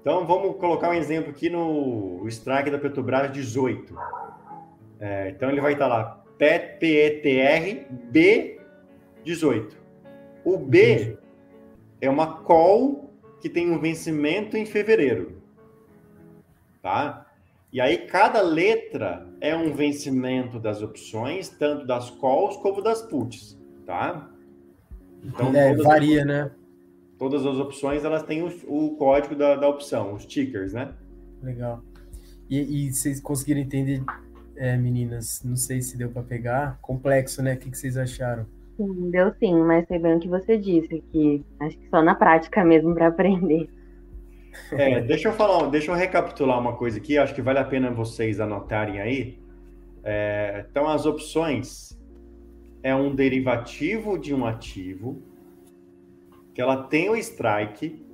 Então vamos colocar um exemplo aqui no strike da Petrobras 18. É, então ele vai estar lá, PETR B18. O B é uma call que tem um vencimento em fevereiro. Tá? E aí cada letra é um vencimento das opções, tanto das calls como das puts, tá? Então, é, varia, as, né? Todas as opções elas têm o, o código da, da opção, os stickers, né? Legal. E, e vocês conseguiram entender, é, meninas? Não sei se deu para pegar. Complexo, né? O que, que vocês acharam? Sim, deu sim, mas foi bem o que você disse, que acho que só na prática mesmo para aprender. É, deixa eu falar, deixa eu recapitular uma coisa aqui, acho que vale a pena vocês anotarem aí. É, então, as opções é um derivativo de um ativo, que ela tem o strike,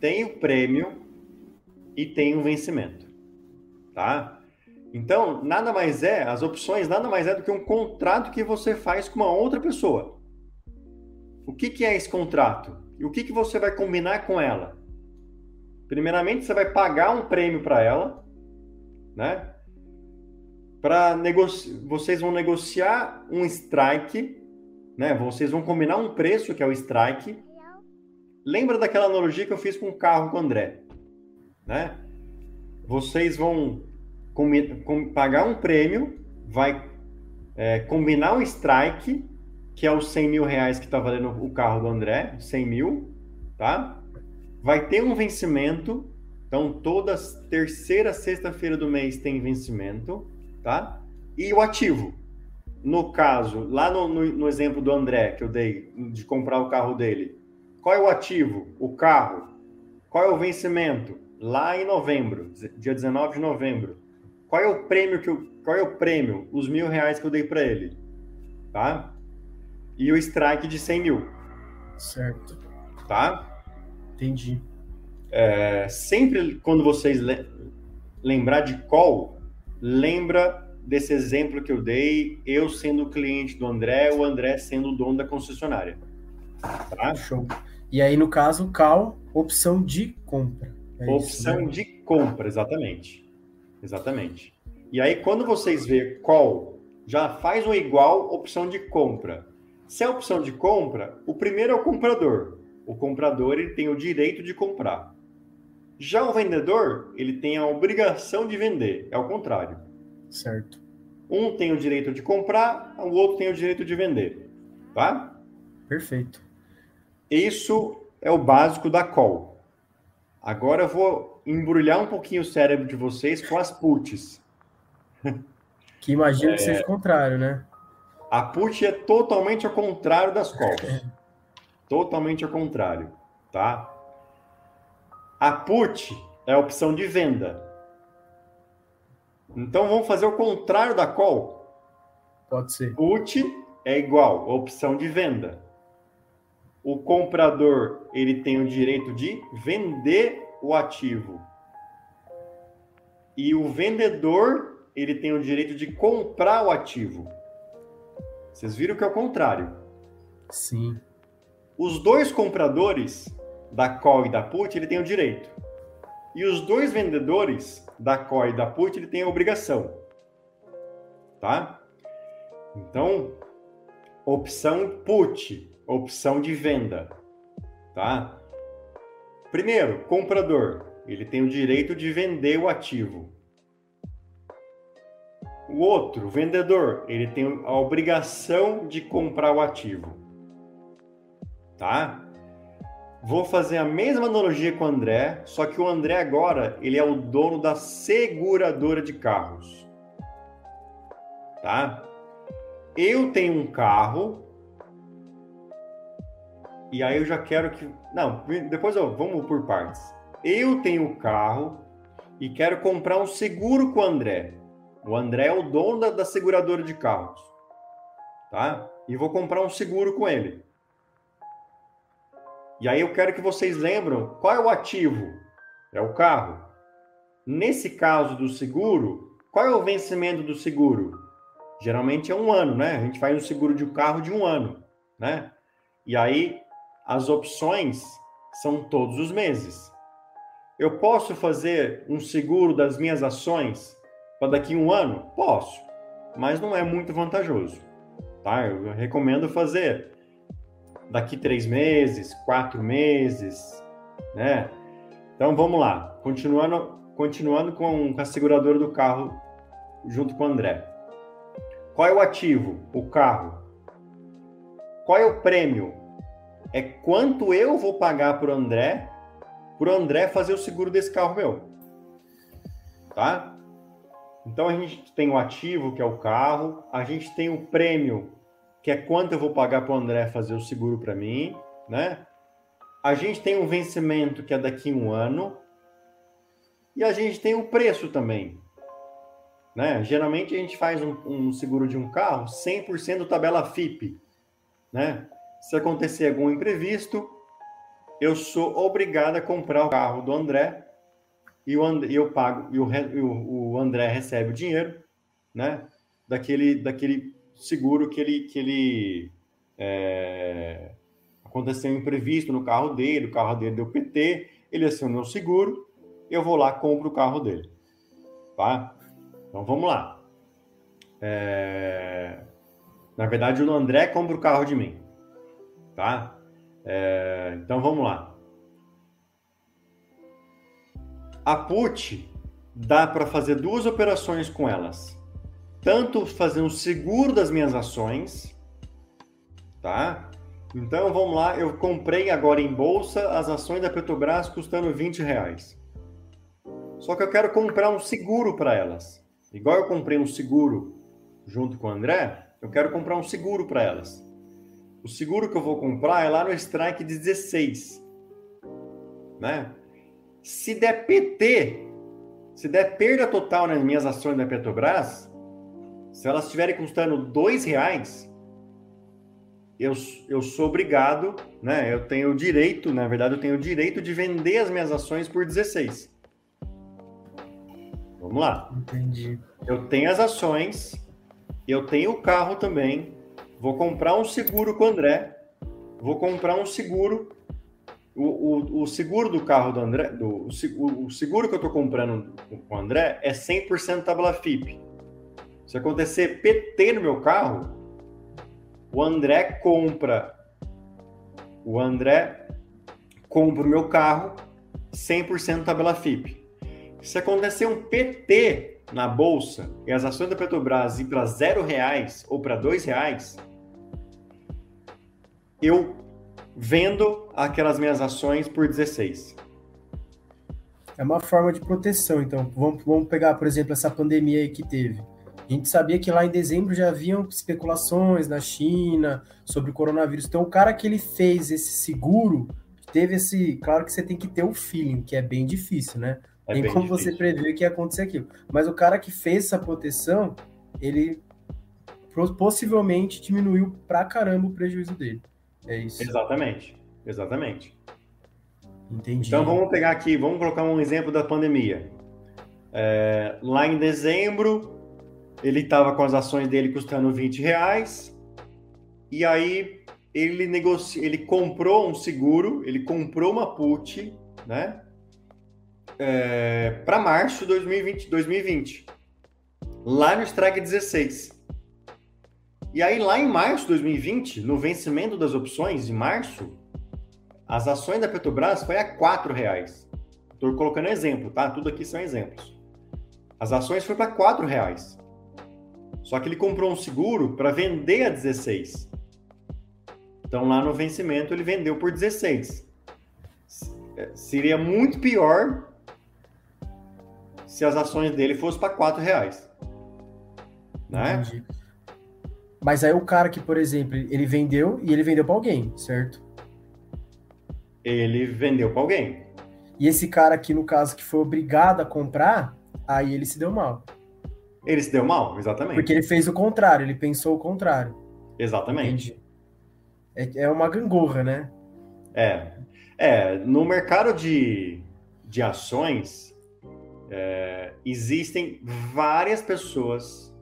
tem o prêmio e tem o vencimento, tá? Então, nada mais é, as opções nada mais é do que um contrato que você faz com uma outra pessoa. O que, que é esse contrato? E o que, que você vai combinar com ela? Primeiramente, você vai pagar um prêmio para ela, né? Para negociar, vocês vão negociar um strike, né? Vocês vão combinar um preço que é o strike. Lembra daquela analogia que eu fiz com o carro com o André, né? Vocês vão com, com, pagar um prêmio, vai é, combinar um strike, que é os 100 mil reais que está valendo o carro do André, 100 mil, tá? Vai ter um vencimento. Então, toda terceira sexta-feira do mês tem vencimento, tá? E o ativo. No caso, lá no, no, no, exemplo do André, que eu dei, de comprar o carro dele, qual é o ativo? O carro. Qual é o vencimento? Lá em novembro, dia 19 de novembro. Qual é o prêmio que eu, qual é o prêmio? Os mil reais que eu dei para ele, tá? E o strike de 100 mil. Certo. Tá? Entendi. É, sempre quando vocês le lembrar de call, lembra desse exemplo que eu dei, eu sendo o cliente do André, o André sendo o dono da concessionária. Tá? Show. E aí, no caso, call, opção de compra. É opção isso, né? de compra, exatamente. Exatamente. E aí, quando vocês vê call, já faz um igual opção de compra. Se é opção de compra, o primeiro é o comprador. O comprador ele tem o direito de comprar. Já o vendedor, ele tem a obrigação de vender. É o contrário. Certo. Um tem o direito de comprar, o outro tem o direito de vender. Tá? Perfeito. Isso é o básico da call. Agora eu vou embrulhar um pouquinho o cérebro de vocês com as puts. Que imagino é... que seja o contrário, né? A put é totalmente ao contrário das calls. Totalmente ao contrário, tá? A put é a opção de venda. Então vamos fazer o contrário da call. Pode ser. Put é igual a opção de venda. O comprador ele tem o direito de vender o ativo. E o vendedor ele tem o direito de comprar o ativo. Vocês viram que é o contrário. Sim. Os dois compradores da call e da put, ele tem o direito. E os dois vendedores da call e da put, ele tem a obrigação. Tá? Então, opção put, opção de venda. Tá? Primeiro, comprador, ele tem o direito de vender o ativo. O outro, vendedor, ele tem a obrigação de comprar o ativo tá? Vou fazer a mesma analogia com o André, só que o André agora, ele é o dono da seguradora de carros. Tá? Eu tenho um carro e aí eu já quero que, não, depois eu, vamos por partes. Eu tenho um carro e quero comprar um seguro com o André. O André é o dono da, da seguradora de carros. Tá? E vou comprar um seguro com ele. E aí eu quero que vocês lembram qual é o ativo? É o carro. Nesse caso do seguro, qual é o vencimento do seguro? Geralmente é um ano, né? A gente faz um seguro de um carro de um ano, né? E aí as opções são todos os meses. Eu posso fazer um seguro das minhas ações para daqui um ano? Posso, mas não é muito vantajoso, tá? Eu recomendo fazer daqui três meses, quatro meses, né? Então vamos lá, continuando, continuando com, a seguradora do carro junto com o André. Qual é o ativo? O carro. qual é o prêmio? É quanto eu vou pagar para o André, para o André fazer o seguro desse carro meu. Tá? Então a gente tem o ativo, que é o carro, a gente tem o prêmio, que é quanto eu vou pagar para o André fazer o seguro para mim, né? A gente tem um vencimento que é daqui a um ano, e a gente tem o preço também. Né? Geralmente a gente faz um, um seguro de um carro 100% tabela FIP. Né? Se acontecer algum imprevisto, eu sou obrigado a comprar o carro do André e o eu pago e o, o, André recebe o dinheiro, né? Daquele, daquele seguro que ele que ele é, aconteceu um imprevisto no carro dele, o carro dele deu PT, ele acionou o seguro, eu vou lá compro o carro dele, tá? Então vamos lá. É... Na verdade, o André compra o carro de mim, tá? É... Então vamos lá. A put dá para fazer duas operações com elas. Tanto fazer um seguro das minhas ações, tá? Então vamos lá, eu comprei agora em bolsa as ações da Petrobras custando 20 reais. Só que eu quero comprar um seguro para elas. Igual eu comprei um seguro junto com o André, eu quero comprar um seguro para elas. O seguro que eu vou comprar é lá no strike 16. Né? Se der PT, se der perda total nas minhas ações da Petrobras, se elas estiverem custando dois reais, eu, eu sou obrigado, né? Eu tenho o direito, na verdade, eu tenho o direito de vender as minhas ações por 16. Vamos lá. Entendi. Eu tenho as ações, eu tenho o carro também. Vou comprar um seguro com o André. Vou comprar um seguro. O, o, o seguro do carro do André, do, o, o seguro que eu estou comprando com o André é 100% tabela FIP. Se acontecer PT no meu carro, o André compra. O André compra o meu carro 100% tabela FIP. Se acontecer um PT na bolsa e as ações da Petrobras ir para zero reais ou para dois reais, eu vendo aquelas minhas ações por 16. É uma forma de proteção, então. Vamos, vamos pegar, por exemplo, essa pandemia aí que teve. A gente sabia que lá em dezembro já haviam especulações na China sobre o coronavírus. Então, o cara que ele fez esse seguro, teve esse. Claro que você tem que ter o feeling, que é bem difícil, né? É Tem como difícil. você prever que ia acontecer aquilo. Mas o cara que fez essa proteção, ele possivelmente diminuiu pra caramba o prejuízo dele. É isso. Exatamente. Exatamente. Entendi. Então vamos pegar aqui, vamos colocar um exemplo da pandemia. É, lá em dezembro, ele estava com as ações dele custando 20 reais, e aí ele negocia, ele comprou um seguro, ele comprou uma put, né? é, para março de 2020, 2020, lá no strike 16. E aí, lá em março de 2020, no vencimento das opções, de março, as ações da Petrobras foi a R$ reais. Estou colocando exemplo, tá? Tudo aqui são exemplos. As ações foi para R$ reais. Só que ele comprou um seguro para vender a 16. Então lá no vencimento ele vendeu por 16. É, seria muito pior se as ações dele fossem para quatro reais. Né? Entendi. Mas aí o cara que, por exemplo, ele vendeu e ele vendeu para alguém, certo? Ele vendeu para alguém. E esse cara aqui, no caso, que foi obrigado a comprar, aí ele se deu mal. Ele se deu mal, exatamente. Porque ele fez o contrário, ele pensou o contrário. Exatamente. É, é uma gangorra, né? É. É, no mercado de, de ações, é, existem várias pessoas,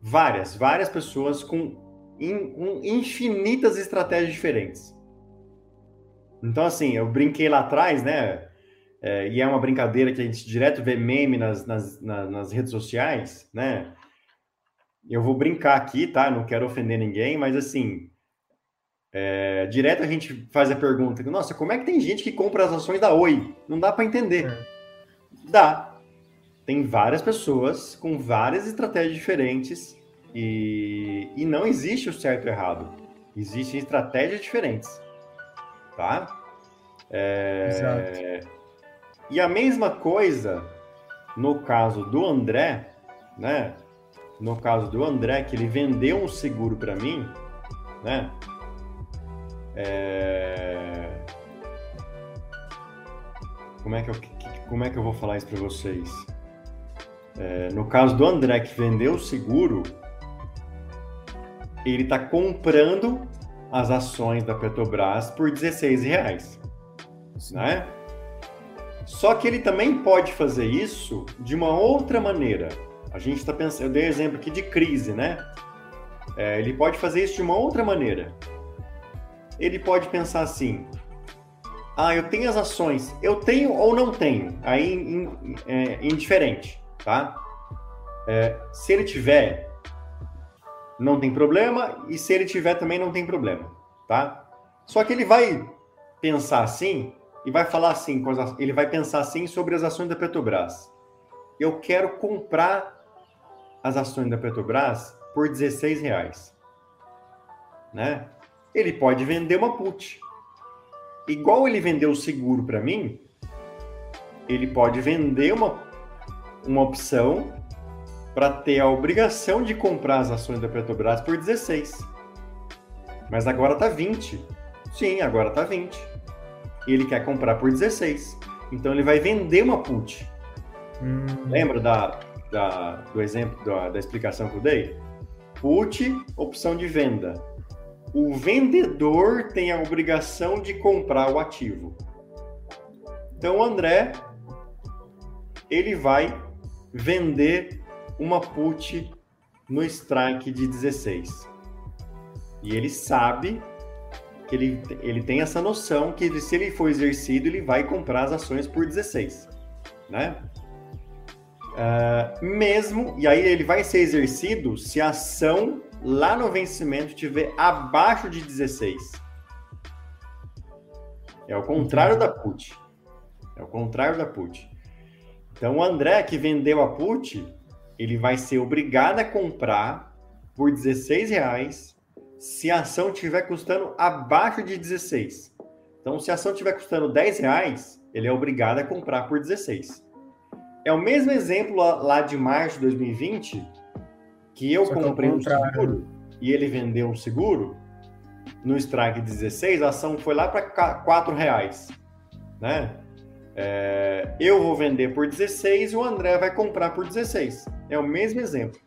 várias, várias pessoas com, in, com infinitas estratégias diferentes. Então, assim, eu brinquei lá atrás, né? É, e é uma brincadeira que a gente direto vê meme nas, nas, nas, nas redes sociais, né? Eu vou brincar aqui, tá? Não quero ofender ninguém, mas assim, é, direto a gente faz a pergunta: nossa, como é que tem gente que compra as ações da Oi? Não dá para entender. É. Dá. Tem várias pessoas com várias estratégias diferentes e, e não existe o certo e errado. Existem estratégias diferentes, tá? É... Exato. E a mesma coisa no caso do André, né? No caso do André, que ele vendeu um seguro para mim, né? É... Como, é que eu, como é que eu vou falar isso para vocês? É, no caso do André, que vendeu o seguro, ele está comprando as ações da Petrobras por 16 reais, né? Só que ele também pode fazer isso de uma outra maneira. A gente está pensando, eu dei exemplo aqui de crise, né? É, ele pode fazer isso de uma outra maneira. Ele pode pensar assim: ah, eu tenho as ações, eu tenho ou não tenho, aí in, é, indiferente, tá? É, se ele tiver, não tem problema, e se ele tiver também não tem problema, tá? Só que ele vai pensar assim e vai falar assim, ele vai pensar assim sobre as ações da Petrobras. Eu quero comprar as ações da Petrobras por 16 reais, né? Ele pode vender uma put. Igual ele vendeu o seguro para mim, ele pode vender uma, uma opção para ter a obrigação de comprar as ações da Petrobras por 16. Mas agora tá 20. Sim, agora tá 20. E ele quer comprar por 16. Então ele vai vender uma put. Hum. Lembra da, da, do exemplo, da, da explicação que eu dei? Put, opção de venda. O vendedor tem a obrigação de comprar o ativo. Então o André ele vai vender uma put no strike de 16. E ele sabe que ele, ele tem essa noção que se ele for exercido, ele vai comprar as ações por 16, né? Uh, mesmo, e aí ele vai ser exercido se a ação lá no vencimento estiver abaixo de 16. É o contrário da put. É o contrário da put. Então o André que vendeu a put, ele vai ser obrigado a comprar por 16 reais se a ação estiver custando abaixo de 16. Então, se a ação estiver custando 10 reais, ele é obrigado a comprar por 16. É o mesmo exemplo lá de março de 2020, que eu Só comprei um seguro e ele vendeu um seguro no strike 16, a ação foi lá para 4 reais, né? É, eu vou vender por 16 e o André vai comprar por 16. É o mesmo exemplo.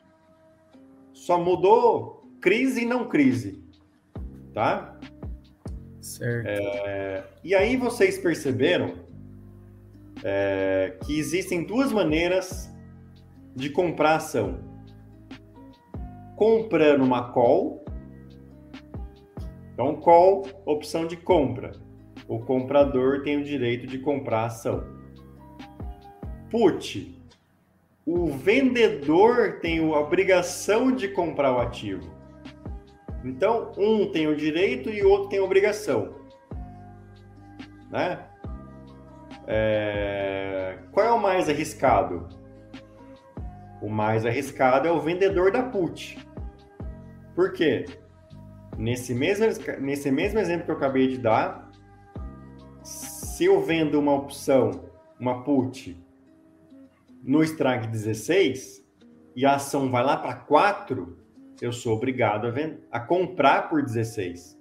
Só mudou crise e não crise, tá? Certo. É, e aí vocês perceberam é, que existem duas maneiras de comprar ação. Comprando uma call. Então, call, opção de compra. O comprador tem o direito de comprar a ação. Put. O vendedor tem a obrigação de comprar o ativo. Então, um tem o direito e o outro tem a obrigação. Né? É... Qual é o mais arriscado? O mais arriscado é o vendedor da put. Por quê? Nesse mesmo, nesse mesmo exemplo que eu acabei de dar, se eu vendo uma opção, uma put, no strike 16, e a ação vai lá para 4, eu sou obrigado a, vender, a comprar por 16.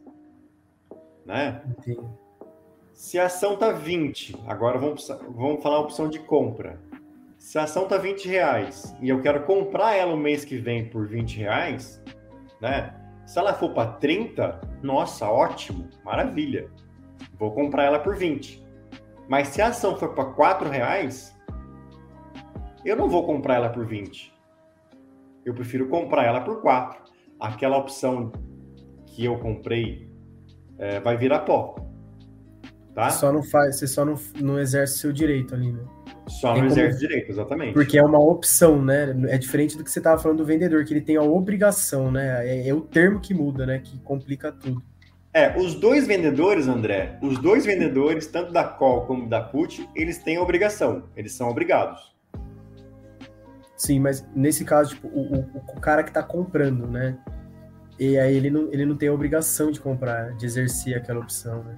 Né? Entendi. Se a ação tá 20, agora vamos, vamos falar a opção de compra. Se a ação tá 20 reais e eu quero comprar ela o mês que vem por 20 reais, né? Se ela for para 30, nossa, ótimo, maravilha. Vou comprar ela por 20. Mas se a ação for para 4 reais, eu não vou comprar ela por 20 eu prefiro comprar ela por 4. Aquela opção que eu comprei é, vai virar pó. Tá? Só não faz, você só não, não exerce seu direito ali, né? Só tem não exerce como... direito, exatamente. Porque é uma opção, né? É diferente do que você estava falando do vendedor, que ele tem a obrigação, né? É, é o termo que muda, né? Que complica tudo. É, os dois vendedores, André, os dois vendedores, tanto da call como da put, eles têm a obrigação, eles são obrigados. Sim, mas nesse caso, tipo, o, o, o cara que está comprando, né? E aí ele não, ele não tem a obrigação de comprar, de exercer aquela opção, né?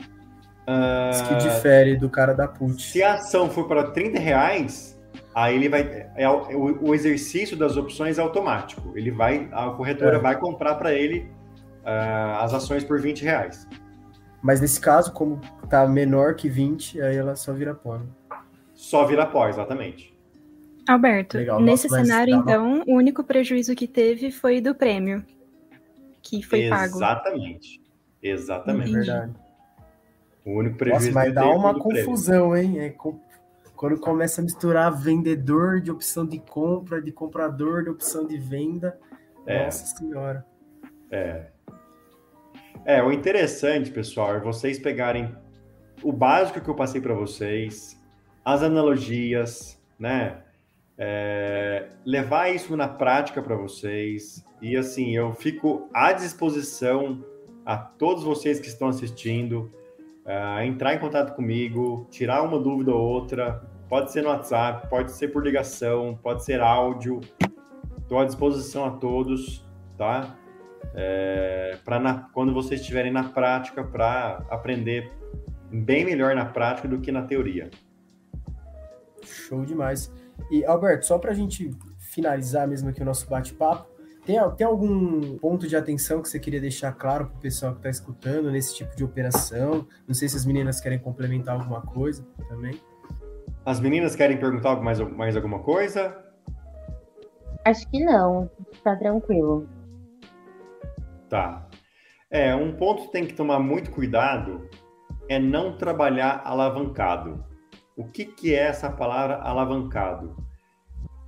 Uh, Isso que difere do cara da put. Se a ação for para 30 reais, aí ele vai. É, é o, o, exercício das opções é automático. Ele vai, a corretora é. vai comprar para ele uh, as ações por 20 reais. Mas nesse caso, como tá menor que 20, aí ela só vira pó. Né? Só vira pó, exatamente. Alberto, Legal. nesse cenário, então, uma... o único prejuízo que teve foi do prêmio que foi exatamente. pago. Exatamente. Exatamente. É verdade. O único prejuízo Nossa, mas dá uma confusão, prêmio. hein? É, quando começa a misturar vendedor de opção de compra, de comprador de opção de venda. É. Nossa senhora. É. É, o interessante, pessoal, é vocês pegarem o básico que eu passei para vocês, as analogias, né? É, levar isso na prática para vocês. E assim, eu fico à disposição a todos vocês que estão assistindo, uh, entrar em contato comigo, tirar uma dúvida ou outra. Pode ser no WhatsApp, pode ser por ligação, pode ser áudio. Estou à disposição a todos, tá? É, para quando vocês estiverem na prática, para aprender bem melhor na prática do que na teoria. Show demais. E, Alberto, só para a gente finalizar mesmo aqui o nosso bate-papo, tem, tem algum ponto de atenção que você queria deixar claro para o pessoal que está escutando nesse tipo de operação? Não sei se as meninas querem complementar alguma coisa também. As meninas querem perguntar mais, mais alguma coisa? Acho que não, está tranquilo. Tá. É, um ponto que tem que tomar muito cuidado é não trabalhar alavancado. O que, que é essa palavra alavancado?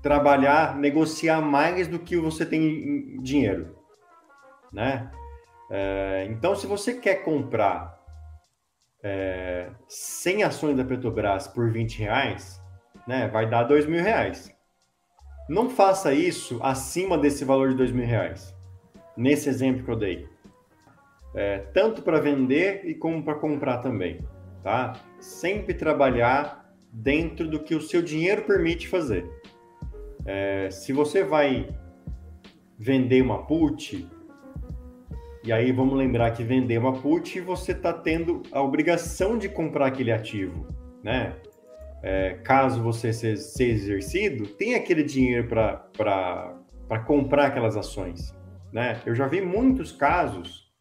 Trabalhar, negociar mais do que você tem em dinheiro, né? É, então, se você quer comprar é, 100 ações da Petrobras por 20 reais, né, vai dar 2 mil reais. Não faça isso acima desse valor de 2 mil reais, nesse exemplo que eu dei. É, tanto para vender e como para comprar também tá? Sempre trabalhar dentro do que o seu dinheiro permite fazer. É, se você vai vender uma put, e aí vamos lembrar que vender uma put, você está tendo a obrigação de comprar aquele ativo, né? É, caso você seja exercido, tem aquele dinheiro para comprar aquelas ações, né? Eu já vi muitos casos,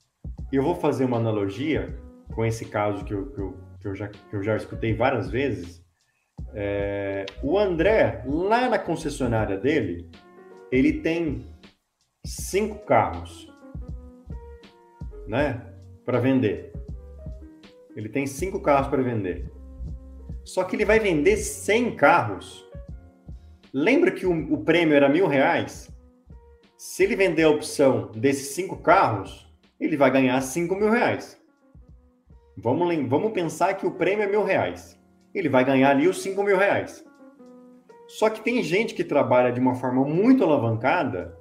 e eu vou fazer uma analogia com esse caso que eu, que eu que eu já, que eu já escutei várias vezes, é, o André, lá na concessionária dele, ele tem cinco carros, né, para vender. Ele tem cinco carros para vender. Só que ele vai vender 100 carros. Lembra que o, o prêmio era mil reais? Se ele vender a opção desses cinco carros, ele vai ganhar cinco mil reais. Vamos, vamos pensar que o prêmio é mil reais. Ele vai ganhar ali os cinco mil reais. Só que tem gente que trabalha de uma forma muito alavancada,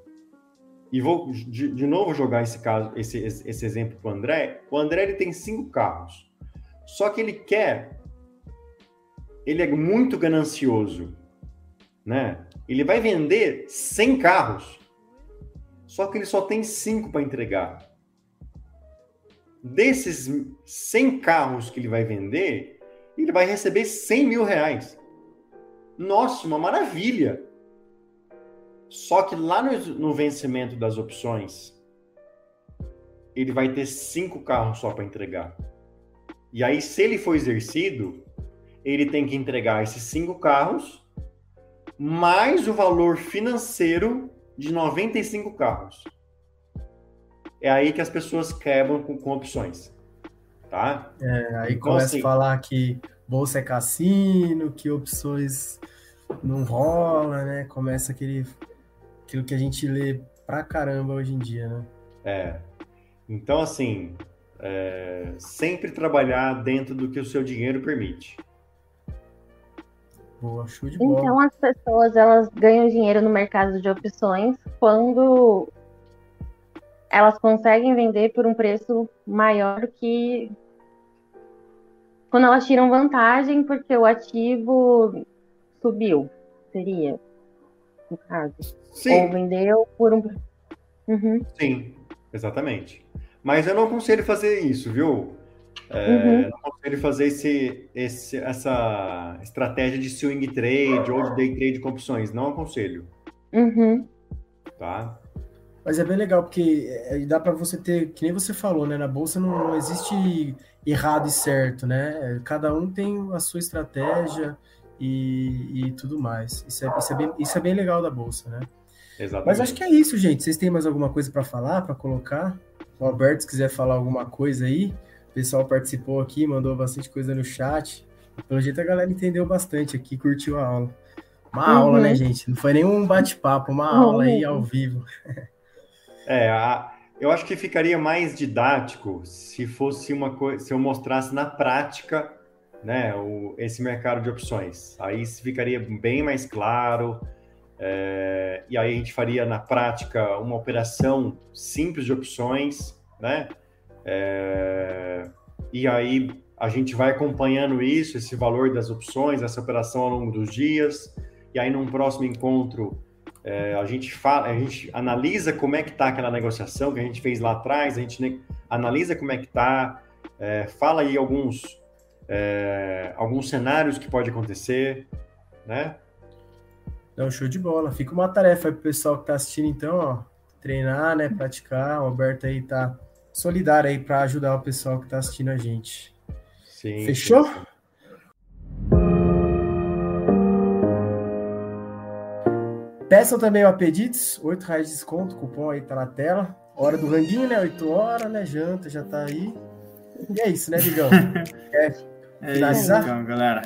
e vou de, de novo jogar esse caso, esse, esse, exemplo para o André. O André ele tem cinco carros. Só que ele quer, ele é muito ganancioso, né? Ele vai vender 100 carros, só que ele só tem cinco para entregar desses 100 carros que ele vai vender, ele vai receber 100 mil reais. Nossa, uma maravilha! Só que lá no, no vencimento das opções, ele vai ter cinco carros só para entregar. E aí, se ele for exercido, ele tem que entregar esses cinco carros mais o valor financeiro de 95 carros é aí que as pessoas quebram com, com opções. Tá? É, aí então, começa assim, a falar que bolsa é cassino, que opções não rola, né? Começa aquele, aquilo que a gente lê pra caramba hoje em dia, né? É. Então, assim, é, sempre trabalhar dentro do que o seu dinheiro permite. Boa, show de bola. Então, as pessoas, elas ganham dinheiro no mercado de opções quando elas conseguem vender por um preço maior que quando elas tiram vantagem porque o ativo subiu, seria no caso. Sim. Ou vendeu por um. Uhum. Sim. Exatamente. Mas eu não aconselho fazer isso, viu? É, uhum. Não aconselho fazer esse, esse, essa estratégia de swing trade ou de day trade com opções. Não aconselho. Uhum. Tá? Mas é bem legal, porque é, dá para você ter, que nem você falou, né? Na bolsa não, não, existe errado e certo, né? Cada um tem a sua estratégia e, e tudo mais. Isso é, isso, é bem, isso é bem legal da bolsa, né? Exatamente. Mas acho que é isso, gente. Vocês têm mais alguma coisa para falar, para colocar? O Alberto, se quiser falar alguma coisa aí, o pessoal participou aqui, mandou bastante coisa no chat. Pelo jeito a galera entendeu bastante aqui, curtiu a aula. Uma uhum. aula, né, gente? Não foi nenhum bate-papo, uma uhum. aula aí ao vivo. É, a, eu acho que ficaria mais didático se fosse uma coisa, se eu mostrasse na prática, né, o, esse mercado de opções. Aí ficaria bem mais claro. É, e aí a gente faria na prática uma operação simples de opções, né? É, e aí a gente vai acompanhando isso, esse valor das opções, essa operação ao longo dos dias. E aí num próximo encontro é, a gente fala, a gente analisa como é que está aquela negociação que a gente fez lá atrás, a gente analisa como é que está, é, fala aí alguns é, alguns cenários que pode acontecer, né? Não, show de bola. Fica uma tarefa aí pro pessoal que está assistindo, então, ó, treinar, né, praticar. O Alberto aí tá solidário aí para ajudar o pessoal que está assistindo a gente. Sim. Fechou? Sim. Peçam também o Apedites, 8 reais de desconto, cupom aí tá na tela. Hora do ranguinho, né? 8 horas, né? Janta já tá aí. E é isso, né, Digão? É finalizar? Isso, então, galera.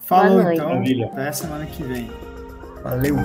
Falou, então. Maravilha. Até semana que vem. Valeu.